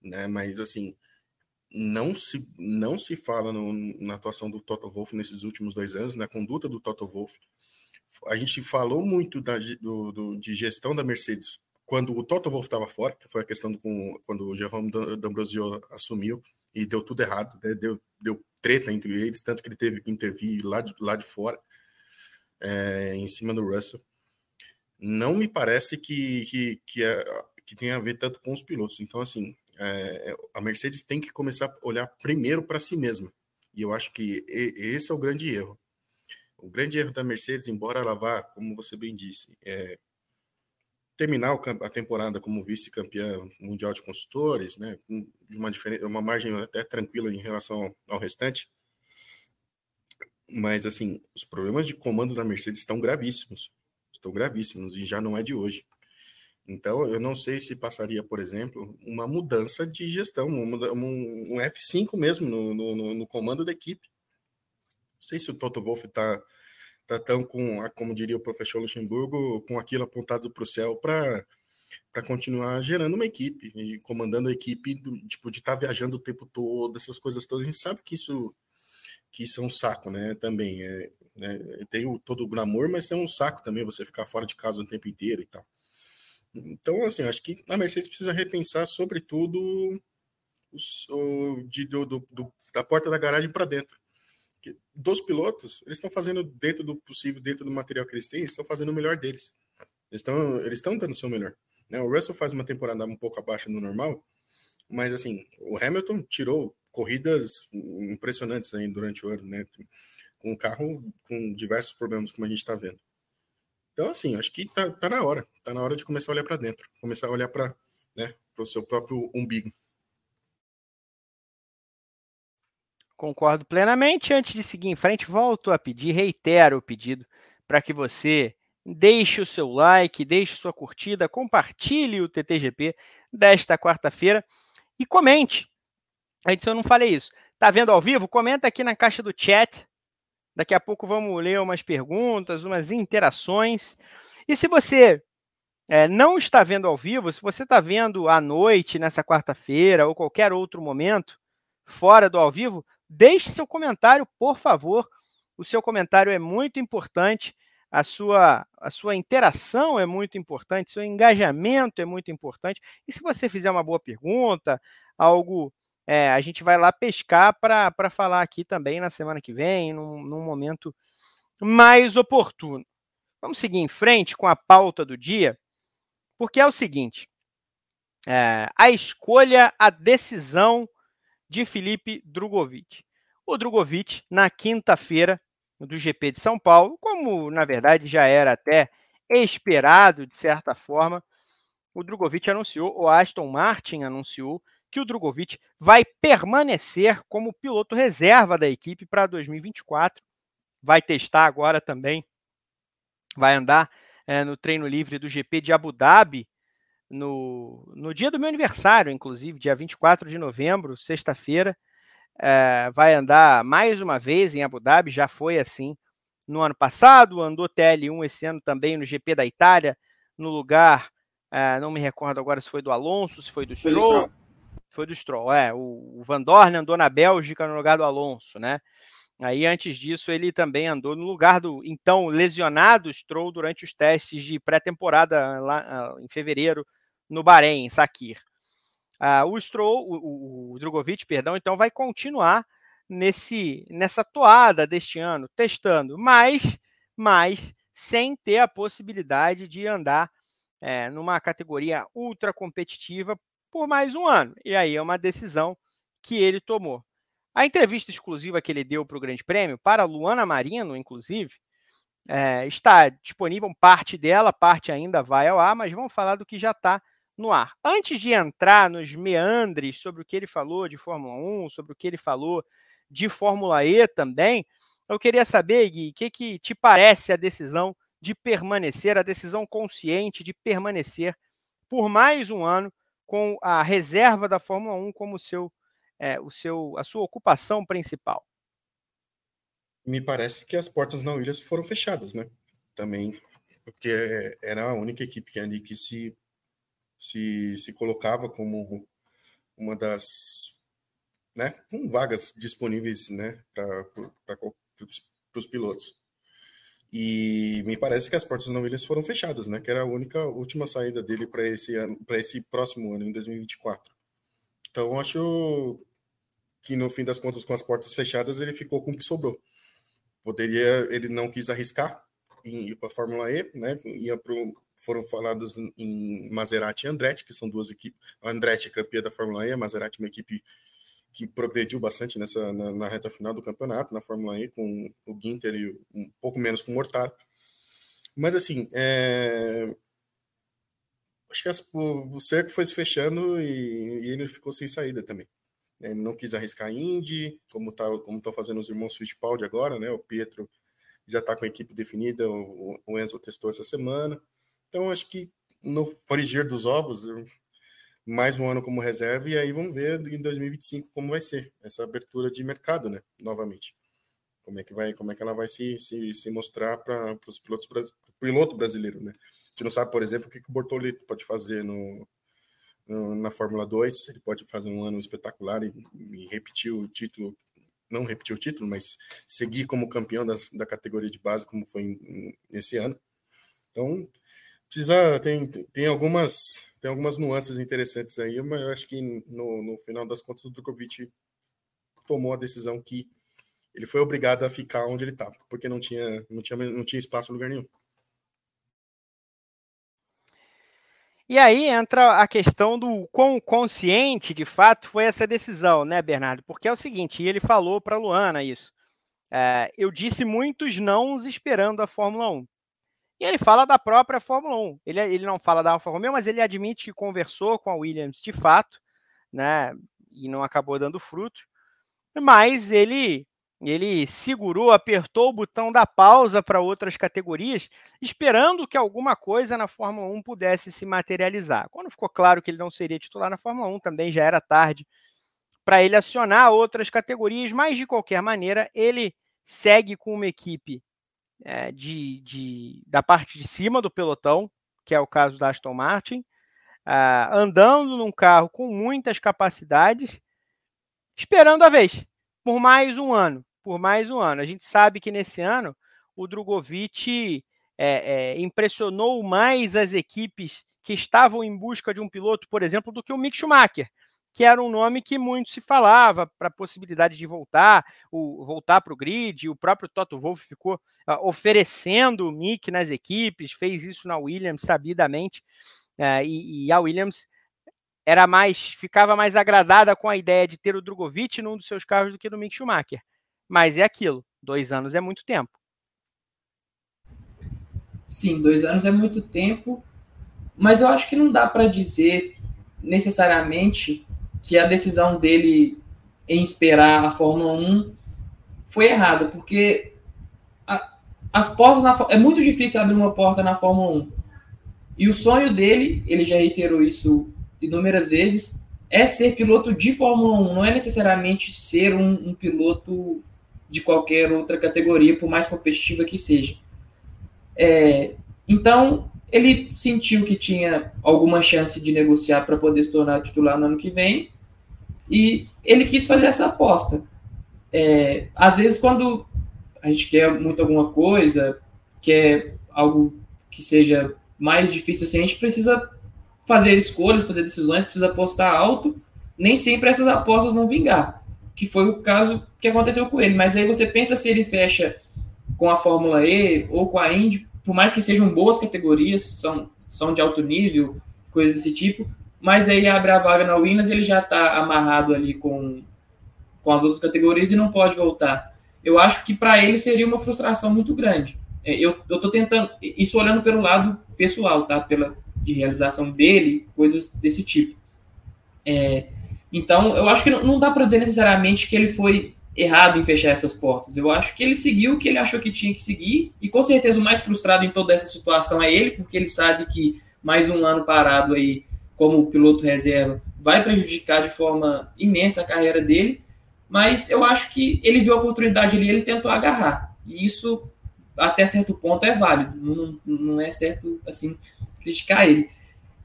Né? Mas, assim, não se, não se fala no, na atuação do Toto Wolff nesses últimos dois anos, na conduta do Toto Wolff. A gente falou muito da, do, do, de gestão da Mercedes quando o Toto Wolff estava fora, que foi a questão do, com, quando o Jerome D'Ambrosio assumiu e deu tudo errado, né? deu, deu treta entre eles, tanto que ele teve que intervir lá de, lá de fora, é, em cima do Russell não me parece que, que, que, é, que tem a ver tanto com os pilotos. Então, assim, é, a Mercedes tem que começar a olhar primeiro para si mesma. E eu acho que esse é o grande erro. O grande erro da Mercedes, embora ela vá, como você bem disse, é, terminar a temporada como vice-campeã mundial de construtores, né, de uma, uma margem até tranquila em relação ao restante, mas assim, os problemas de comando da Mercedes estão gravíssimos estão gravíssimos e já não é de hoje. Então, eu não sei se passaria, por exemplo, uma mudança de gestão, um, um F5 mesmo no, no, no, comando da equipe. Não sei se o Toto Wolff está tá tão com, como diria o professor Luxemburgo, com aquilo apontado para o céu para para continuar gerando uma equipe e comandando a equipe do, tipo de estar tá viajando o tempo todo, essas coisas todas. A gente sabe que isso que isso é um saco, né? Também é, né? tem o, todo o glamour, mas tem um saco também você ficar fora de casa o tempo inteiro e tal. Então, assim, acho que a Mercedes precisa repensar, sobretudo, os, o, de, do, do, da porta da garagem para dentro. Dos pilotos, eles estão fazendo dentro do possível, dentro do material que eles têm, estão fazendo o melhor deles. Eles estão eles estão dando o seu melhor. Né? O Russell faz uma temporada um pouco abaixo do normal, mas assim, o Hamilton tirou corridas impressionantes aí durante o ano, né? Com o carro com diversos problemas, como a gente está vendo. Então, assim, acho que tá, tá na hora. Tá na hora de começar a olhar para dentro, começar a olhar para né, o seu próprio umbigo. Concordo plenamente. Antes de seguir em frente, volto a pedir, reitero o pedido para que você deixe o seu like, deixe sua curtida, compartilhe o TTGP desta quarta-feira e comente. Antes eu não falei isso. Tá vendo ao vivo? Comenta aqui na caixa do chat. Daqui a pouco vamos ler umas perguntas, umas interações. E se você é, não está vendo ao vivo, se você está vendo à noite, nessa quarta-feira, ou qualquer outro momento, fora do ao vivo, deixe seu comentário, por favor. O seu comentário é muito importante a sua, a sua interação é muito importante, seu engajamento é muito importante. E se você fizer uma boa pergunta, algo, é, a gente vai lá pescar para falar aqui também na semana que vem, num, num momento mais oportuno. Vamos seguir em frente com a pauta do dia, porque é o seguinte: é, a escolha, a decisão de Felipe Drogovic. O Drogovic, na quinta-feira, do GP de São Paulo, como na verdade já era até esperado de certa forma. O Drogovic anunciou, o Aston Martin anunciou que o Drogovic vai permanecer como piloto reserva da equipe para 2024. Vai testar agora também, vai andar é, no treino livre do GP de Abu Dhabi no, no dia do meu aniversário, inclusive, dia 24 de novembro, sexta-feira é, vai andar mais uma vez em Abu Dhabi, já foi assim no ano passado, andou TL1 esse ano também no GP da Itália, no lugar, é, não me recordo agora se foi do Alonso, se foi do Stroll. Foi do Stroll, foi do Stroll é. O, o Van Dorn andou na Bélgica no lugar do Alonso, né? Aí, antes disso, ele também andou no lugar do então lesionado Stroll durante os testes de pré-temporada lá ah, em fevereiro no Bahrein, em Sakir. Uh, o Stroll, o, o, Drogovic, perdão, então vai continuar nesse nessa toada deste ano, testando, mas, mas sem ter a possibilidade de andar é, numa categoria ultra competitiva por mais um ano. E aí é uma decisão que ele tomou. A entrevista exclusiva que ele deu para o Grande Prêmio, para Luana Marino, inclusive, é, está disponível, parte dela, parte ainda vai ao ar, mas vamos falar do que já está no ar. Antes de entrar nos meandres sobre o que ele falou de Fórmula 1, sobre o que ele falou de Fórmula E também, eu queria saber, Gui, o que, que te parece a decisão de permanecer, a decisão consciente de permanecer por mais um ano com a reserva da Fórmula 1 como seu, é, o seu, a sua ocupação principal? Me parece que as portas na Williams foram fechadas, né? Também, porque era a única equipe ali que se se, se colocava como uma das né, com vagas disponíveis né, para os pilotos. E me parece que as portas não Williams foram fechadas, né? Que era a única última saída dele para esse ano, para esse próximo ano, em 2024. Então acho que no fim das contas, com as portas fechadas, ele ficou com o que sobrou. Poderia, ele não quis arriscar em ir para a Fórmula E, né? Ia para foram falados em Maserati e Andretti, que são duas equipes. A Andretti é campeã da Fórmula E, a Maserati é uma equipe que progrediu bastante nessa, na, na, reta final do campeonato, na Fórmula E, com o Ginter e um pouco menos com o Mortaro. Mas, assim, é... acho que as, o, cerco foi se fechando e, e, ele ficou sem saída também. Ele não quis arriscar Indy, como tá, como fazendo os irmãos Fittipaldi agora, né? O Pietro já está com a equipe definida, o, o Enzo testou essa semana. Então, acho que no frigir dos ovos, mais um ano como reserva, e aí vamos ver em 2025 como vai ser essa abertura de mercado, né? Novamente. Como é que vai, como é que ela vai se, se, se mostrar para os pilotos piloto brasileiro, né? A gente não sabe, por exemplo, o que, que o Bortolli pode fazer no, no, na Fórmula 2, ele pode fazer um ano espetacular e, e, repetir o título, não repetir o título, mas seguir como campeão das, da categoria de base, como foi nesse ano. Então, precisa, tem, tem algumas tem algumas nuances interessantes aí, mas eu acho que no, no final das contas o Drogovic tomou a decisão que ele foi obrigado a ficar onde ele estava, porque não tinha, não tinha, não tinha espaço em lugar nenhum. E aí entra a questão do quão consciente, de fato, foi essa decisão, né, Bernardo? Porque é o seguinte, ele falou para Luana isso. É, eu disse muitos nãos esperando a Fórmula 1. E ele fala da própria Fórmula 1. Ele, ele não fala da Alfa Romeo, mas ele admite que conversou com a Williams de fato, né? E não acabou dando frutos. Mas ele ele segurou, apertou o botão da pausa para outras categorias, esperando que alguma coisa na Fórmula 1 pudesse se materializar. Quando ficou claro que ele não seria titular na Fórmula 1, também já era tarde para ele acionar outras categorias, mas de qualquer maneira, ele segue com uma equipe é, de, de, da parte de cima do pelotão, que é o caso da Aston Martin, uh, andando num carro com muitas capacidades, esperando a vez, por mais um ano por mais um ano. A gente sabe que nesse ano o Drogovic é, é, impressionou mais as equipes que estavam em busca de um piloto, por exemplo, do que o Mick Schumacher, que era um nome que muito se falava para a possibilidade de voltar, o, voltar para o grid. O próprio Toto Wolff ficou uh, oferecendo o Mick nas equipes, fez isso na Williams sabidamente, uh, e, e, a Williams era mais, ficava mais agradada com a ideia de ter o Drogovic num dos seus carros do que no Mick Schumacher. Mas é aquilo, dois anos é muito tempo. Sim, dois anos é muito tempo, mas eu acho que não dá para dizer necessariamente que a decisão dele em esperar a Fórmula 1 foi errada, porque a, as portas na, é muito difícil abrir uma porta na Fórmula 1. E o sonho dele, ele já reiterou isso inúmeras vezes, é ser piloto de Fórmula 1, não é necessariamente ser um, um piloto de qualquer outra categoria, por mais competitiva que seja. É, então, ele sentiu que tinha alguma chance de negociar para poder se tornar titular no ano que vem e ele quis fazer essa aposta. É, às vezes, quando a gente quer muito alguma coisa, quer algo que seja mais difícil assim, a gente precisa fazer escolhas, fazer decisões, precisa apostar alto. Nem sempre essas apostas vão vingar que foi o caso que aconteceu com ele. Mas aí você pensa se ele fecha com a Fórmula E ou com a Indy, por mais que sejam boas categorias, são, são de alto nível, coisas desse tipo, mas aí abre a vaga na Williams, ele já está amarrado ali com, com as outras categorias e não pode voltar. Eu acho que para ele seria uma frustração muito grande. É, eu estou tentando, isso olhando pelo lado pessoal, tá? Pela de realização dele, coisas desse tipo. É, então, eu acho que não dá para dizer necessariamente que ele foi errado em fechar essas portas. Eu acho que ele seguiu o que ele achou que tinha que seguir, e com certeza o mais frustrado em toda essa situação é ele, porque ele sabe que mais um ano parado aí como piloto reserva vai prejudicar de forma imensa a carreira dele, mas eu acho que ele viu a oportunidade ali, ele tentou agarrar. E isso até certo ponto é válido, não, não é certo assim criticar ele.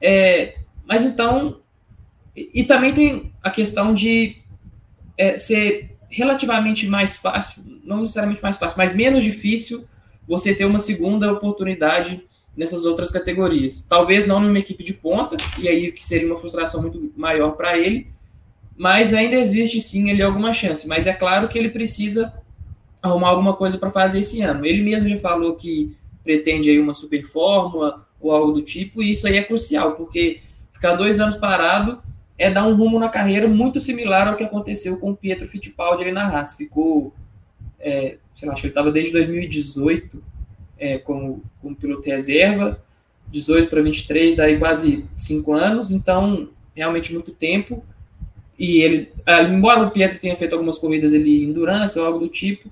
É, mas então e, também tem a questão de é, ser relativamente mais fácil, não necessariamente mais fácil, mas menos difícil você ter uma segunda oportunidade nessas outras categorias. Talvez não numa equipe de ponta, e aí que seria uma frustração muito maior para ele, mas ainda existe sim ali alguma chance. Mas é claro que ele precisa arrumar alguma coisa para fazer esse ano. Ele mesmo já falou que pretende aí uma super fórmula ou algo do tipo, e isso aí é crucial, porque ficar dois anos parado é dar um rumo na carreira muito similar ao que aconteceu com o Pietro Fittipaldi ali na Haas. Ficou, é, sei lá, acho que ele estava desde 2018 é, como, como piloto reserva, 18 para 23, daí quase 5 anos, então realmente muito tempo. E ele, ah, embora o Pietro tenha feito algumas corridas ele endurance ou algo do tipo,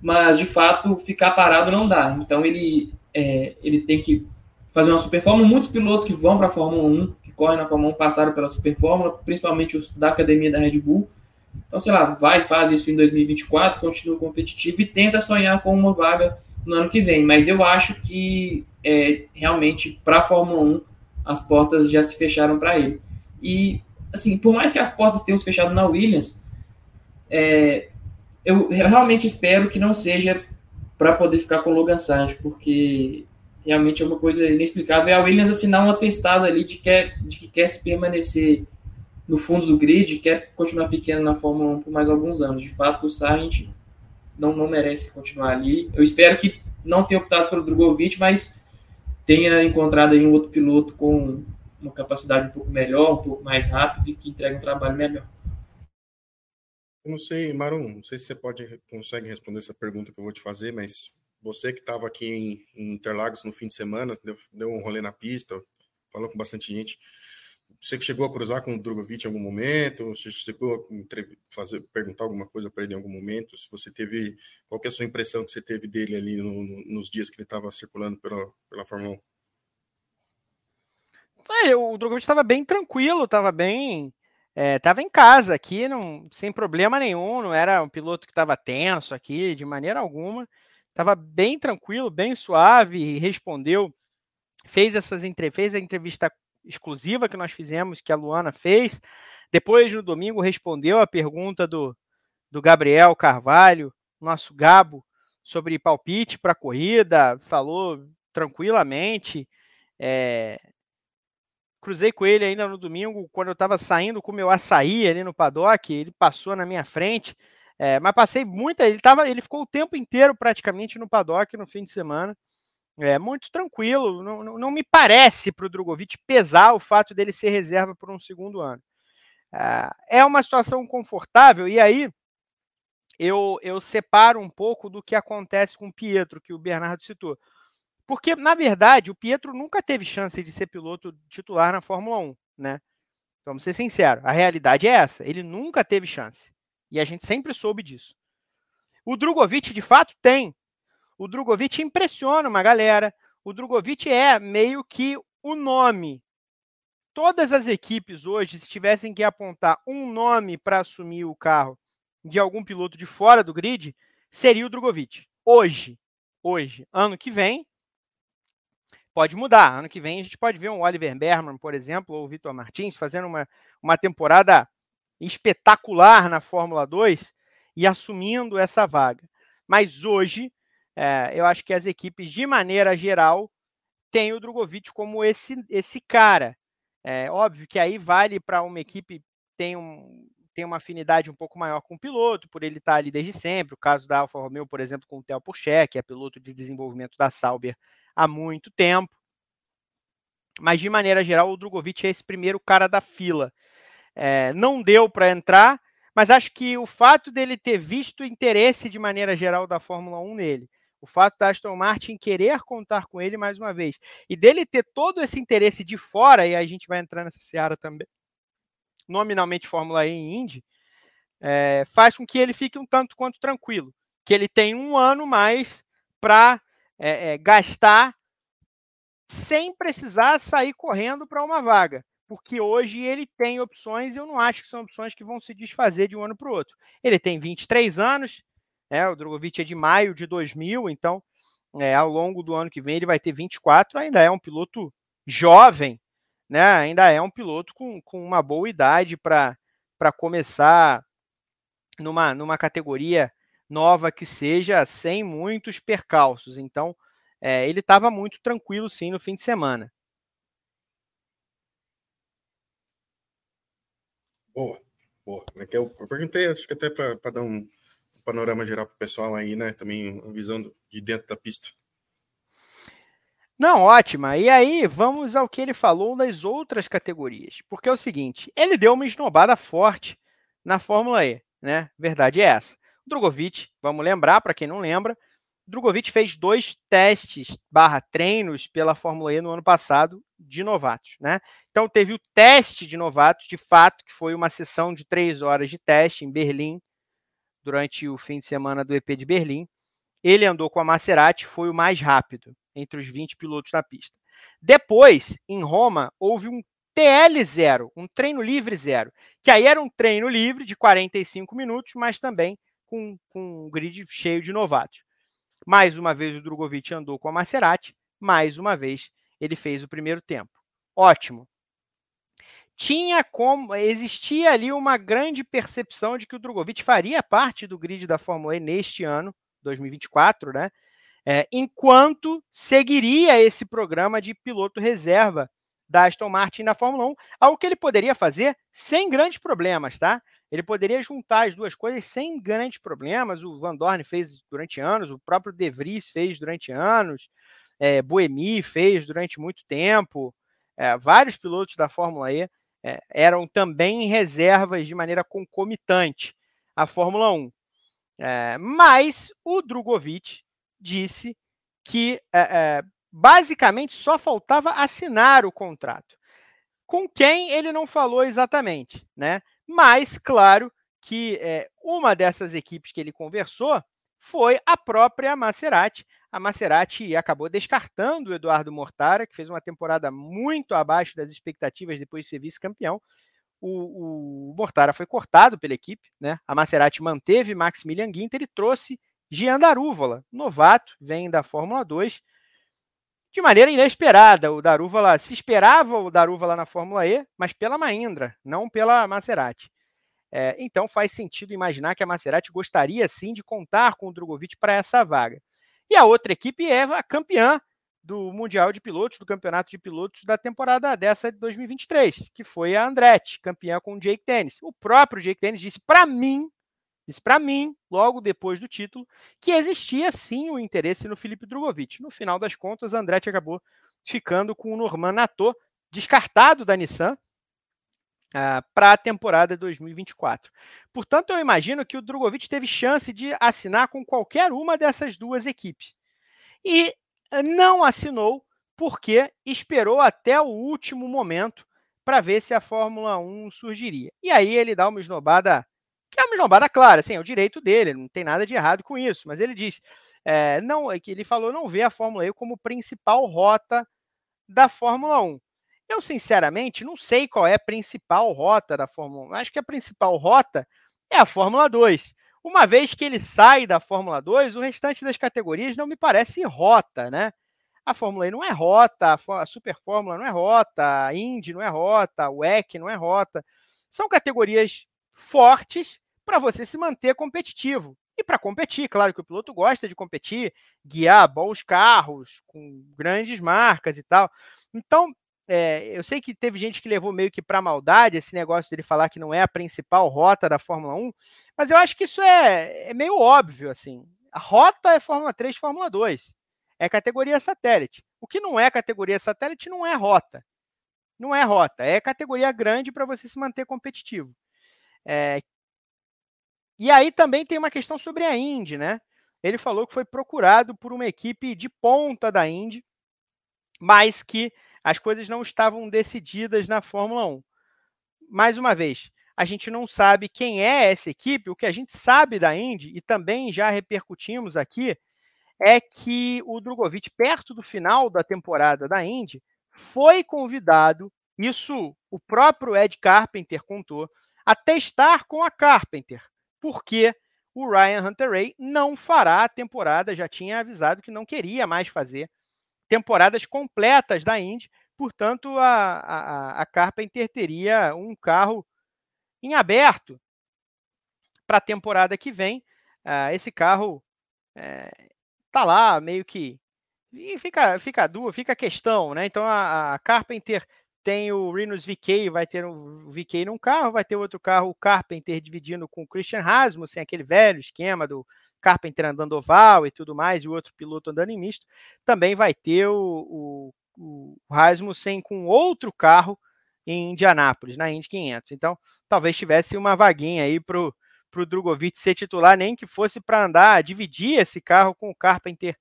mas de fato ficar parado não dá. Então ele, é, ele tem que fazer uma super fórmula. Muitos pilotos que vão para a Fórmula 1 correm na Fórmula 1 passaram pela Super Fórmula, principalmente os da academia da Red Bull. Então, sei lá, vai, faz isso em 2024, continua competitivo e tenta sonhar com uma vaga no ano que vem. Mas eu acho que é, realmente para a Fórmula 1 as portas já se fecharam para ele. E, assim, por mais que as portas tenham se fechado na Williams, é, eu realmente espero que não seja para poder ficar com o Logan Sargent, porque realmente é uma coisa inexplicável. É a Williams assinar um atestado ali de que, quer, de que quer se permanecer no fundo do grid, quer continuar pequeno na Fórmula 1 por mais alguns anos. De fato, o Sargent não, não merece continuar ali. Eu espero que não tenha optado pelo Drogovic, mas tenha encontrado aí um outro piloto com uma capacidade um pouco melhor, um pouco mais rápido e que entregue um trabalho melhor. Eu não sei, Marum, não sei se você pode consegue responder essa pergunta que eu vou te fazer, mas você que estava aqui em, em, Interlagos no fim de semana, deu, deu, um rolê na pista, falou com bastante gente. Você que chegou a cruzar com o Drogovic em algum momento, você chegou a fazer, perguntar alguma coisa para ele em algum momento, se você teve, qual é a sua impressão que você teve dele ali no, no, nos dias que ele estava circulando pela, pela Fórmula 1? É, o Drogovic estava bem tranquilo, estava bem é, em casa aqui, não, sem problema nenhum, não era um piloto que estava tenso aqui de maneira alguma, estava bem tranquilo, bem suave, respondeu, fez essas fez a entrevista exclusiva que nós fizemos, que a Luana fez, depois no domingo respondeu a pergunta do, do Gabriel Carvalho, nosso Gabo, sobre palpite para a corrida, falou tranquilamente, é, cruzei com ele ainda no domingo, quando eu estava saindo com meu açaí ali no paddock, ele passou na minha frente, é, mas passei muita, ele tava, ele ficou o tempo inteiro praticamente no paddock no fim de semana, é muito tranquilo, não, não, não me parece para o Drogovic pesar o fato dele ser reserva por um segundo ano. É, é uma situação confortável, e aí eu, eu separo um pouco do que acontece com o Pietro, que o Bernardo citou. Porque, na verdade, o Pietro nunca teve chance de ser piloto titular na Fórmula 1, né? Vamos ser sinceros, a realidade é essa. Ele nunca teve chance. E a gente sempre soube disso. O Drogovic, de fato, tem. O Drogovic impressiona uma galera. O Drogovic é meio que o nome. Todas as equipes hoje, se tivessem que apontar um nome para assumir o carro de algum piloto de fora do grid, seria o Drogovic. Hoje. Hoje. Ano que vem, pode mudar. Ano que vem a gente pode ver um Oliver Berman, por exemplo, ou o Vitor Martins fazendo uma, uma temporada espetacular na Fórmula 2 e assumindo essa vaga. Mas hoje, é, eu acho que as equipes, de maneira geral, têm o Drogovic como esse, esse cara. É óbvio que aí vale para uma equipe tem um tem uma afinidade um pouco maior com o piloto, por ele estar ali desde sempre. O caso da Alfa Romeo, por exemplo, com o Theo Pourchaire, que é piloto de desenvolvimento da Sauber há muito tempo. Mas, de maneira geral, o Drogovic é esse primeiro cara da fila. É, não deu para entrar, mas acho que o fato dele ter visto o interesse, de maneira geral, da Fórmula 1 nele, o fato da Aston Martin querer contar com ele mais uma vez, e dele ter todo esse interesse de fora, e a gente vai entrar nessa seara também, nominalmente Fórmula E e Indy, é, faz com que ele fique um tanto quanto tranquilo, que ele tem um ano mais para é, é, gastar sem precisar sair correndo para uma vaga. Porque hoje ele tem opções e eu não acho que são opções que vão se desfazer de um ano para o outro. Ele tem 23 anos, é, o Drogovic é de maio de 2000, então é, ao longo do ano que vem ele vai ter 24, ainda é um piloto jovem, né? ainda é um piloto com, com uma boa idade para começar numa, numa categoria nova que seja, sem muitos percalços. Então, é, ele estava muito tranquilo, sim, no fim de semana. Boa, boa. É eu, perguntei, acho que até para dar um panorama geral para o pessoal aí, né? Também uma visão de dentro da pista. Não, ótima. E aí, vamos ao que ele falou das outras categorias. Porque é o seguinte, ele deu uma esnobada forte na Fórmula E, né? Verdade é essa. Drogovic, vamos lembrar, para quem não lembra, Drogovic fez dois testes barra treinos pela Fórmula E no ano passado de novatos, né? Então teve o teste de novatos, de fato, que foi uma sessão de três horas de teste em Berlim, durante o fim de semana do EP de Berlim. Ele andou com a Maserati, foi o mais rápido entre os 20 pilotos na pista. Depois, em Roma, houve um TL zero, um treino livre zero, que aí era um treino livre de 45 minutos, mas também com, com um grid cheio de novatos. Mais uma vez o Drogovic andou com a Maserati, mais uma vez ele fez o primeiro tempo. Ótimo. Tinha como existia ali uma grande percepção de que o Drogovic faria parte do grid da Fórmula E neste ano, 2024, né? É, enquanto seguiria esse programa de piloto reserva da Aston Martin na Fórmula 1, algo que ele poderia fazer sem grandes problemas, tá? Ele poderia juntar as duas coisas sem grandes problemas. O Van Dorn fez durante anos, o próprio De Vries fez durante anos, é, Buemi fez durante muito tempo. É, vários pilotos da Fórmula E é, eram também reservas de maneira concomitante à Fórmula 1. É, mas o Drogovic disse que basicamente só faltava assinar o contrato. Com quem ele não falou exatamente, né? Mas, claro, que é, uma dessas equipes que ele conversou foi a própria Maserati. A Maserati acabou descartando o Eduardo Mortara, que fez uma temporada muito abaixo das expectativas depois de ser vice-campeão. O, o, Mortara foi cortado pela equipe, né? A Maserati manteve Maximilian Guinter e trouxe Gian Darúvola, novato, vem da Fórmula 2, de maneira inesperada. O Darúvala se esperava o Darúvala na Fórmula E, mas pela Mahindra, não pela Maserati. É, então faz sentido imaginar que a Maserati gostaria sim de contar com o Drogovic para essa vaga. E a outra equipe é a campeã do Mundial de Pilotos, do Campeonato de Pilotos da temporada dessa de 2023, que foi a Andretti, campeã com o Jake Dennis. O próprio Jake Dennis disse para mim Disse para mim, logo depois do título, que existia sim o interesse no Felipe Drogovic. No final das contas, Andretti acabou ficando com o Norman Nato, descartado da Nissan, uh, para a temporada 2024. Portanto, eu imagino que o Drogovic teve chance de assinar com qualquer uma dessas duas equipes. E não assinou porque esperou até o último momento para ver se a Fórmula 1 surgiria. E aí ele dá uma esnobada que é uma lombada clara, assim, é o direito dele, não tem nada de errado com isso, mas ele diz, é, não, é que ele falou não vê a Fórmula E como principal rota da Fórmula 1. Eu, sinceramente, não sei qual é a principal rota da Fórmula 1. Acho que a principal rota é a Fórmula 2. Uma vez que ele sai da Fórmula 2, o restante das categorias não me parece rota, né? A Fórmula E não é rota, a Super Fórmula não é rota, a Indy não é rota, o WEC não é rota. São categorias fortes para você se manter competitivo. E para competir, claro que o piloto gosta de competir, guiar bons carros com grandes marcas e tal. Então, é, eu sei que teve gente que levou meio que para maldade esse negócio dele falar que não é a principal rota da Fórmula 1, mas eu acho que isso é, é meio óbvio, assim. A rota é Fórmula 3, Fórmula 2. É categoria satélite. O que não é categoria satélite não é rota. Não é rota, é categoria grande para você se manter competitivo. É, e aí também tem uma questão sobre a Indy, né? Ele falou que foi procurado por uma equipe de ponta da Indy, mas que as coisas não estavam decididas na Fórmula 1. Mais uma vez, a gente não sabe quem é essa equipe. O que a gente sabe da Indy, e também já repercutimos aqui, é que o Drogovic, perto do final da temporada da Indy, foi convidado, isso o próprio Ed Carpenter contou, a testar com a Carpenter porque o Ryan Hunter-Ray não fará a temporada, já tinha avisado que não queria mais fazer temporadas completas da Indy, portanto a, a, a Carpenter teria um carro em aberto para a temporada que vem. Uh, esse carro está é, lá meio que e fica fica a fica a questão, né? Então a, a Carpenter tem o Renus VK, vai ter um VK num carro, vai ter outro carro, o Carpenter dividindo com o Christian Rasmussen, aquele velho esquema do Carpenter andando oval e tudo mais, e o outro piloto andando em misto. Também vai ter o, o, o Rasmussen com outro carro em Indianápolis, na Indy 500. Então, talvez tivesse uma vaguinha aí para o Drogovic ser titular, nem que fosse para andar, dividir esse carro com o Carpenter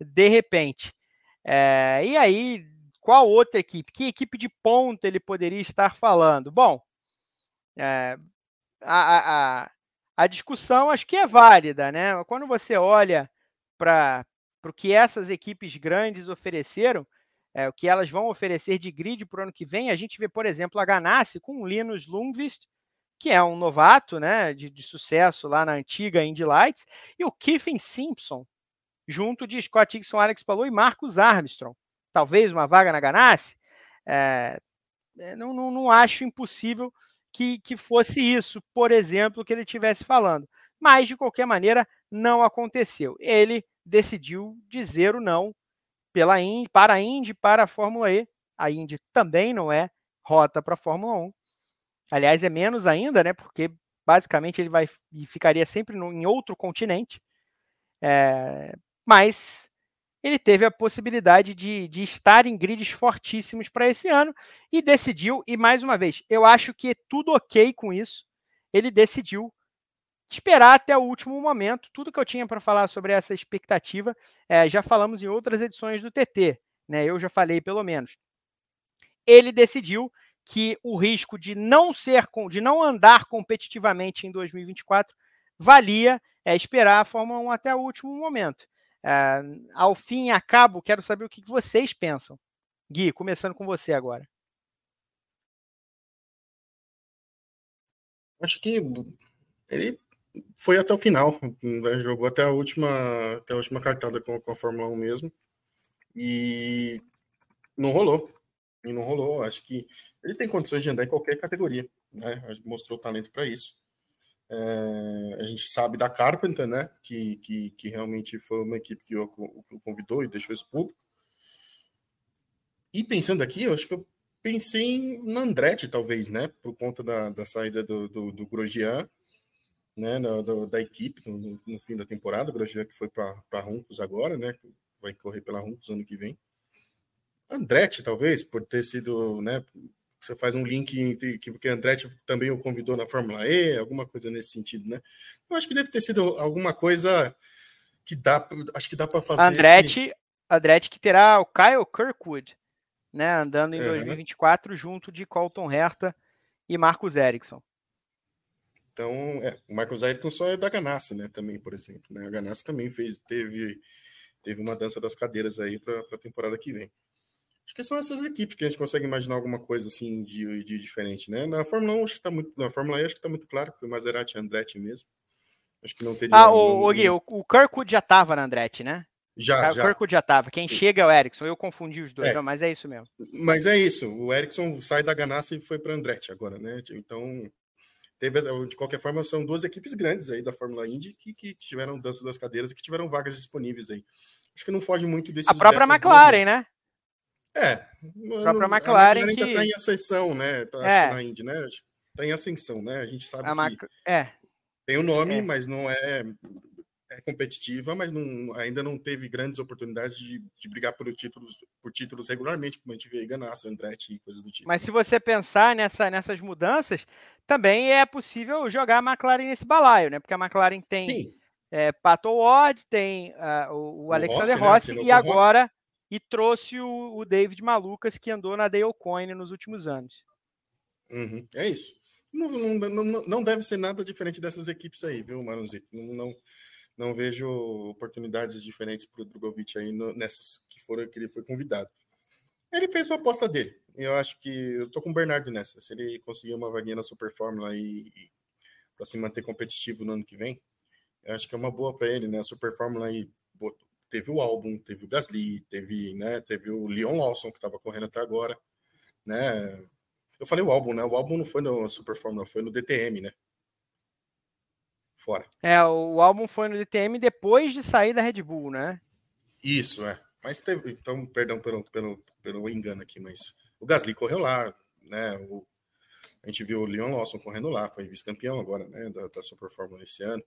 de repente. É, e aí, qual outra equipe? Que equipe de ponta ele poderia estar falando? Bom, é, a, a, a discussão acho que é válida, né? Quando você olha para o que essas equipes grandes ofereceram, é, o que elas vão oferecer de grid para o ano que vem, a gente vê, por exemplo, a Ganassi com o Linus Lundqvist, que é um novato né, de, de, sucesso lá na antiga Indy Lights, e o Kiffin Simpson, junto de Scott Dixon, Alex Palou e Marcos Armstrong. Talvez uma vaga na Ganassi. É, não, não, não, acho impossível que, que fosse isso, por exemplo, que ele estivesse falando. Mas, de qualquer maneira, não aconteceu. Ele decidiu dizer o não pela Indy, para a Indy, para a Fórmula E. A Indy também não é rota para a Fórmula 1. Aliás, é menos ainda, né? Porque basicamente ele vai e ficaria sempre no, em outro continente. É, mas ele teve a possibilidade de, de estar em grids fortíssimos para esse ano e decidiu, e mais uma vez, eu acho que é tudo ok com isso. Ele decidiu esperar até o último momento. Tudo que eu tinha para falar sobre essa expectativa, é, já falamos em outras edições do TT, né? Eu já falei pelo menos. Ele decidiu que o risco de não ser, de não andar competitivamente em 2024 valia é, esperar a Fórmula 1 até o último momento. É, ao fim e a cabo, quero saber o que vocês pensam. Gui, começando com você agora. Acho que ele foi até o final, né? jogou até a última, até a última cartada com, com a Fórmula 1 mesmo. E não rolou. E não rolou. Acho que ele tem condições de andar em qualquer categoria. Né? Mostrou talento para isso. É, a gente sabe da Carpenter, né? Que, que, que realmente foi uma equipe que o, convidou e deixou isso público. E pensando aqui, eu acho que eu pensei em Andretti, talvez, né? Por conta da, da saída do, do, do Grosjean, né? Da, da equipe no, no, fim da temporada. O Grosjean que foi para Runcos agora, né? Vai correr pela Runcos ano que vem. Andretti, talvez, por ter sido, né? Você faz um link entre que porque Andretti também o convidou na Fórmula E, alguma coisa nesse sentido, né? Eu acho que deve ter sido alguma coisa que dá, acho que dá para fazer. Andretti, esse... Andretti que terá o Kyle Kirkwood, né, andando em uhum. 2024 junto de Colton Herta e Marcos Ericsson. Então, é, o Marcos Ericsson só é da Ganassi, né, também, por exemplo, né? A Ganassi também fez, teve teve uma dança das cadeiras aí para a temporada que vem. Acho que são essas equipes que a gente consegue imaginar alguma coisa assim de, de diferente, né? Na Fórmula 1, acho que tá muito. Na Fórmula E, acho que tá muito claro que foi Maserati e Andretti mesmo. Acho que não teria. Ah, o, o Gui, o, o Kirkwood já tava na Andretti, né? Já, o já. Kirkwood já tava. Quem chega é o Ericsson. Eu confundi os dois, é. mas é isso mesmo. Mas é isso. O Ericsson sai da Ganassi e foi para Andretti agora, né? Então, teve, de qualquer forma, são duas equipes grandes aí da Fórmula Indy que, que tiveram dança das cadeiras e que tiveram vagas disponíveis aí. Acho que não foge muito desse. A própria McLaren, duas, né? É. A própria McLaren, a McLaren que... tá em ascensão, né? Tá, é. na Indy, né? Tá em ascensão, né? A gente sabe a Mac... que é. tem o um nome, é. mas não é, é competitiva, mas não, ainda não teve grandes oportunidades de, de brigar por títulos, por títulos regularmente, como a gente vê Ganassi, Andretti e coisas do tipo. Mas se você pensar nessa, nessas mudanças, também é possível jogar a McLaren nesse balaio, né? Porque a McLaren tem Sim. é, Pato Ward, tem uh, o, o, Alexander Rossi, né? Rossi e agora Rossi e trouxe o, o David Malucas, que andou na Dale Coin nos últimos anos. Uhum, é isso. Não, não, não, não, deve ser nada diferente dessas equipes aí, viu, Marunzito? Não, não, não vejo oportunidades diferentes para o Drogovic aí no, nessas que foram que ele foi convidado. Ele fez a aposta dele. Eu acho que eu tô com o Bernardo nessa. Se ele conseguir uma vaguinha na Super Fórmula e, e para se manter competitivo no ano que vem, eu acho que é uma boa para ele, né? A Super Fórmula aí teve o álbum, teve o Gasly, teve, né, teve o Leon Lawson, que estava correndo até agora, né? Eu falei o álbum, né? O álbum não foi no Super Fórmula, foi no DTM, né? Fora. É, o álbum foi no DTM depois de sair da Red Bull, né? Isso, é. Mas teve, então, perdão pelo, pelo, pelo engano aqui, mas o Gasly correu lá, né? O, a gente viu o Leon Lawson correndo lá, foi vice-campeão agora, né? Da, da Super Fórmula esse ano.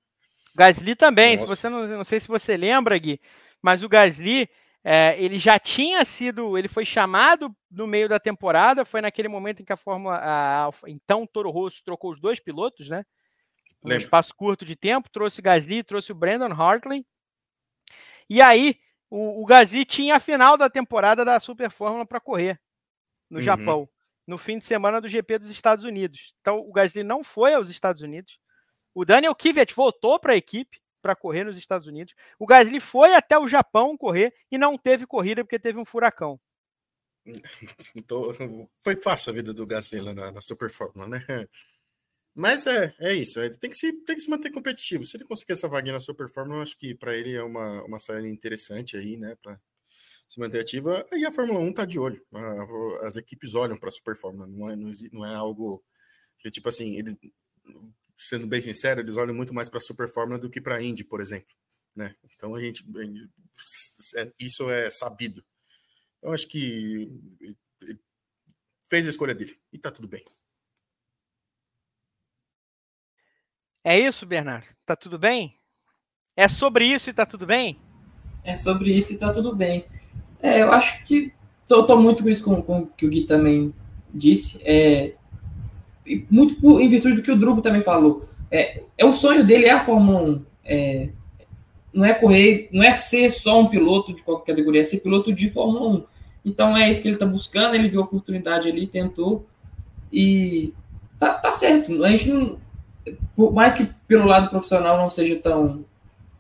Gasly também, Nossa. se você não, não sei se você lembra, Gui, mas o Gasly, é, ele já tinha sido, ele foi chamado no meio da temporada, foi naquele momento em que a Fórmula, a, a, então Toro Rosso trocou os dois pilotos, né? Um espaço curto de tempo, trouxe Gasly, trouxe o Brandon Hartley. E aí, o, o Gasly tinha a final da temporada da Super Fórmula para correr no uhum. Japão, no fim de semana do GP dos Estados Unidos. Então, o Gasly não foi aos Estados Unidos. O Daniel Kvyat voltou para a equipe para correr nos Estados Unidos. O Gasly foi até o Japão correr e não teve corrida porque teve um furacão. [LAUGHS] Então, foi fácil a vida do Gasly lá na, na Super Fórmula, né? Mas é, é isso. Ele tem que, se, tem que se manter competitivo. Se ele conseguir essa vaguinha na Super Fórmula, eu acho que para ele é uma, uma saída interessante aí, né? Para se manter ativa. E a Fórmula 1 tá de olho. As equipes olham para a Super Fórmula. Não é, não é algo que, tipo assim, ele, sendo bem sincero, eles olham muito mais para a Super Fórmula do que para a Indy, por exemplo. Né? Então a gente, é, isso é sabido. Então acho que fez a escolha dele e tá tudo bem. É isso, Bernardo? Tá tudo bem? É sobre isso e tá tudo bem? É sobre isso e tá tudo bem. É, eu acho que tô, tô muito com isso com, com o que o Gui também disse. É, muito em virtude do que o Drugo também falou. É, é o sonho dele é a Fórmula 1. É, não é correr, não é ser só um piloto de qualquer categoria, é ser piloto de Fórmula 1. Então é isso que ele está buscando, ele viu a oportunidade ali, tentou e tá, tá certo. A gente não, por mais que pelo lado profissional não seja tão,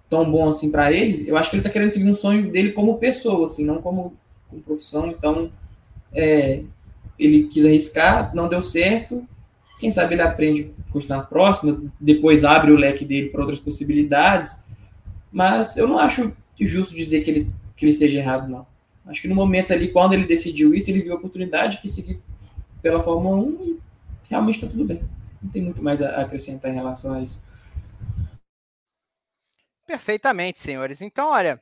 tão bom assim para ele, eu acho que ele está querendo seguir um sonho dele como pessoa, assim, não como, como profissão. Então, é, ele quis arriscar, não deu certo. Quem sabe ele aprende continuar próximo, depois abre o leque dele para outras possibilidades. Mas eu não acho justo dizer que ele, que ele esteja errado, não. Acho que no momento ali, quando ele decidiu isso, ele viu a oportunidade que seguir pela Fórmula 1 e realmente está tudo bem. Não tem muito mais a acrescentar em relação a isso. Perfeitamente, senhores. Então, olha,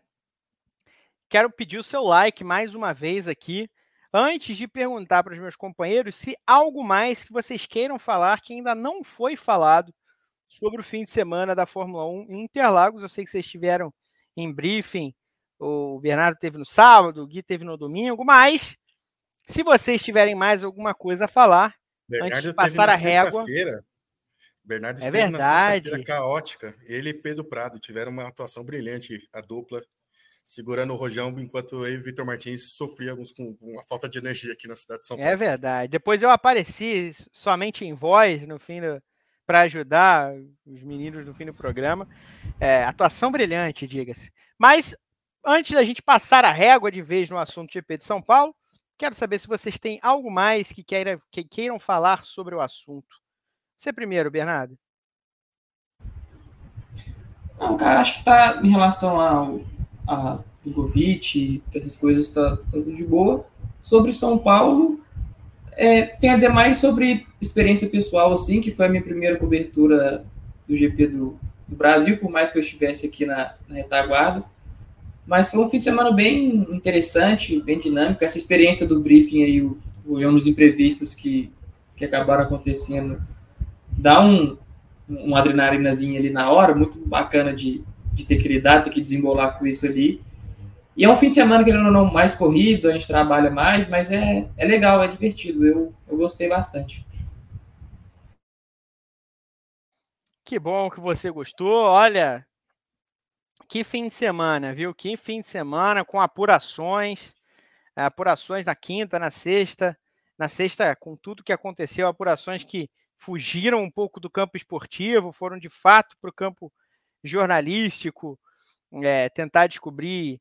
quero pedir o seu like mais uma vez aqui, antes de perguntar para os meus companheiros se algo mais que vocês queiram falar que ainda não foi falado sobre o fim de semana da Fórmula 1 em Interlagos. Eu sei que vocês estiveram em briefing, o Bernardo teve no sábado, o Gui teve no domingo, mas se vocês tiverem mais alguma coisa a falar, Bernardo antes de passar a régua. Bernardo é verdade. na caótica. Ele e Pedro Prado tiveram uma atuação brilhante, a dupla, segurando o rojão, enquanto eu e Vitor Martins sofríamos com, com a falta de energia aqui na cidade de São é Paulo. É verdade. Depois eu apareci somente em voz no fim para ajudar os meninos no fim do programa. É, atuação brilhante, diga-se. Mas antes da gente passar a régua de vez no assunto GP de São Paulo, Quero saber se vocês têm algo mais que, queira, que queiram falar sobre o assunto. Você primeiro, Bernardo. Não, cara, acho que tá em relação ao a Drogovic, essas coisas, tá, tá, tudo de boa. Sobre São Paulo, é, tem a dizer mais sobre experiência pessoal, assim, que foi a minha primeira cobertura do GP do, do Brasil, por mais que eu estivesse aqui na, na retaguarda. Mas foi um fim de semana bem interessante, bem dinâmico. Essa experiência do briefing aí, o, o nos imprevistos que, que acabaram acontecendo, dá um, uma adrenalinazinha ali na hora, muito bacana de, de ter que lidar, ter que desembolar com isso ali. E é um fim de semana que não, não mais corrido, a gente trabalha mais, mas é, é legal, é divertido. Eu, eu gostei bastante. Que bom que você gostou. Olha, que fim de semana, viu? Que fim de semana com apurações, apurações na quinta, na sexta, na sexta com tudo que aconteceu, apurações que fugiram um pouco do campo esportivo, foram de fato para o campo jornalístico, é, tentar descobrir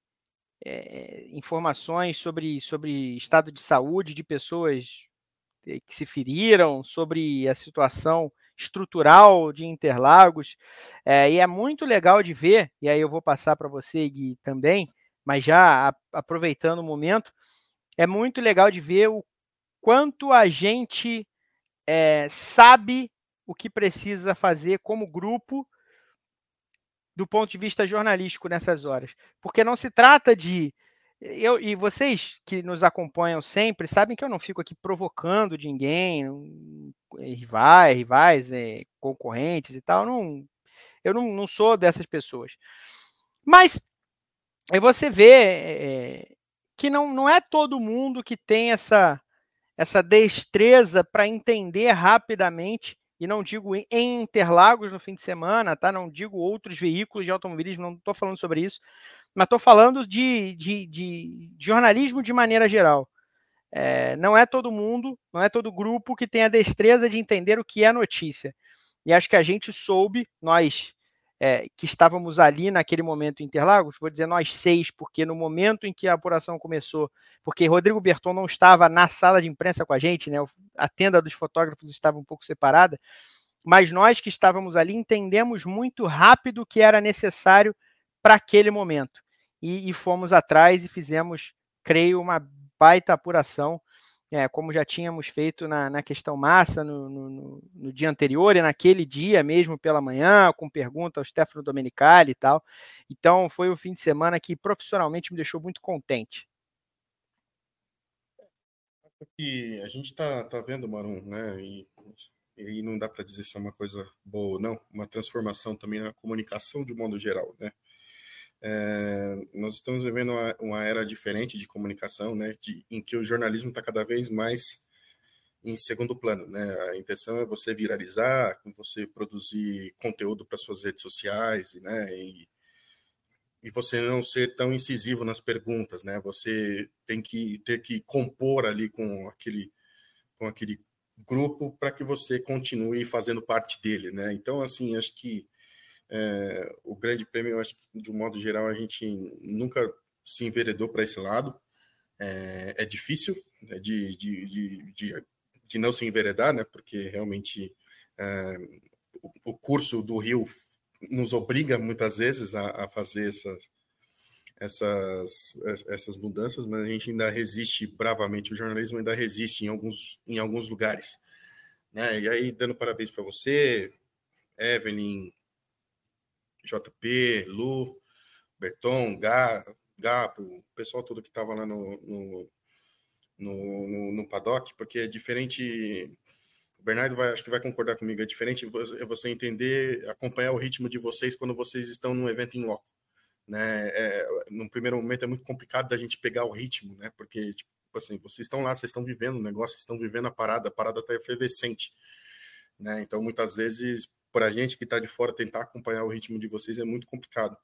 é, informações sobre, sobre estado de saúde de pessoas que se feriram, sobre a situação estrutural de Interlagos. É, e é muito legal de ver, e aí eu vou passar para você, Gui, também, mas já a, aproveitando o momento, é muito legal de ver o quanto a gente é, sabe o que precisa fazer como grupo do ponto de vista jornalístico nessas horas. Porque não se trata de eu, e vocês que nos acompanham sempre sabem que eu não fico aqui provocando ninguém, rivais, rivais é, concorrentes e tal. Não, eu não, não sou dessas pessoas. Mas você vê é, que não, não é todo mundo que tem essa, essa destreza para entender rapidamente, e não digo em Interlagos no fim de semana, tá? Não digo outros veículos de automobilismo, não estou falando sobre isso, mas estou falando de, de, de, jornalismo de maneira geral. É, não é todo mundo, não é todo grupo que tem a destreza de entender o que é notícia. E acho que a gente soube, nós é, que estávamos ali naquele momento em Interlagos, vou dizer nós seis, porque no momento em que a apuração começou, porque Rodrigo Berton não estava na sala de imprensa com a gente, né, a tenda dos fotógrafos estava um pouco separada, mas nós que estávamos ali entendemos muito rápido o que era necessário para aquele momento. E, e, fomos atrás e fizemos, creio, uma baita apuração é, como já tínhamos feito na, na questão massa no, no, no, dia anterior e naquele dia mesmo pela manhã, com pergunta ao Stefano Domenicali e tal. Então, foi um fim de semana que profissionalmente me deixou muito contente. E a gente está tá vendo, Marum, né? E, e não dá para dizer se é uma coisa boa ou não, uma transformação também na comunicação de modo geral, né? É, nós estamos vivendo uma, uma, era diferente de comunicação, né, de, em que o jornalismo está cada vez mais em segundo plano, né? A intenção é você viralizar, você produzir conteúdo para suas redes sociais, né? E, e você não ser tão incisivo nas perguntas, né? Você tem que ter que compor ali com aquele com aquele grupo para que você continue fazendo parte dele, né? Então, assim, acho que é, o Grande Prêmio, eu acho que, de um modo geral, a gente nunca se enveredou para esse lado. É, é difícil né, de, de, de, de, de, não se enveredar, né, porque realmente é, o, o, curso do Rio nos obriga muitas vezes a, a fazer essas, essas, essas mudanças, mas a gente ainda resiste bravamente. O jornalismo ainda resiste em alguns, em alguns lugares. Né? E aí, dando parabéns para você, Evelyn, JP, Lu, Berton, Gá, Gapo, o pessoal todo que estava lá no, no, no, no, paddock, porque é diferente. O Bernardo vai, acho que vai concordar comigo, é diferente é você entender, acompanhar o ritmo de vocês quando vocês estão num evento em loco. Né? É, num primeiro momento é muito complicado da gente pegar o ritmo, né? Porque, tipo assim, vocês estão lá, vocês estão vivendo o negócio, vocês estão vivendo a parada, a parada está efervescente. Né? Então, muitas vezes, para a gente que está de fora tentar acompanhar o ritmo de vocês é muito complicado.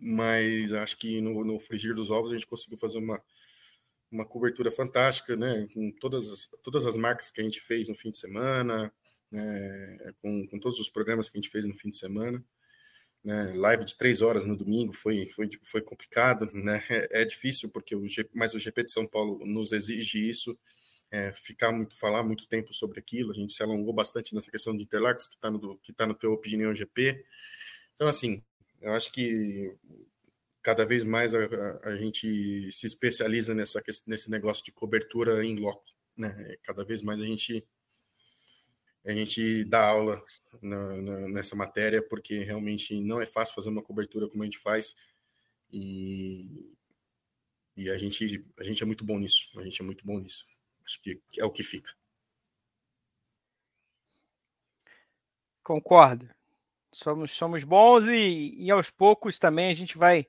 Mas acho que no, no frigir dos ovos a gente conseguiu fazer uma, uma cobertura fantástica, né? Com todas as, todas as marcas que a gente fez no fim de semana, né? com, com todos os programas que a gente fez no fim de semana. Né? Live de três horas no domingo foi, foi, foi complicado, né? É, é difícil porque o G, mas o GP de São Paulo nos exige isso é, ficar muito, falar muito tempo sobre aquilo. A gente se alongou bastante nessa questão de Interlagos, que está no, que tá no teu opinião GP. Então, assim, eu acho que cada vez mais a, a, a gente se especializa nessa, nesse negócio de cobertura em loco. Né? Cada vez mais a gente a gente dá aula na, na, nessa matéria, porque realmente não é fácil fazer uma cobertura como a gente faz. E, e a, gente, a gente é muito bom nisso. A gente é muito bom nisso. Acho que é o que fica. Concordo. Somos, somos bons e, e aos poucos também a gente vai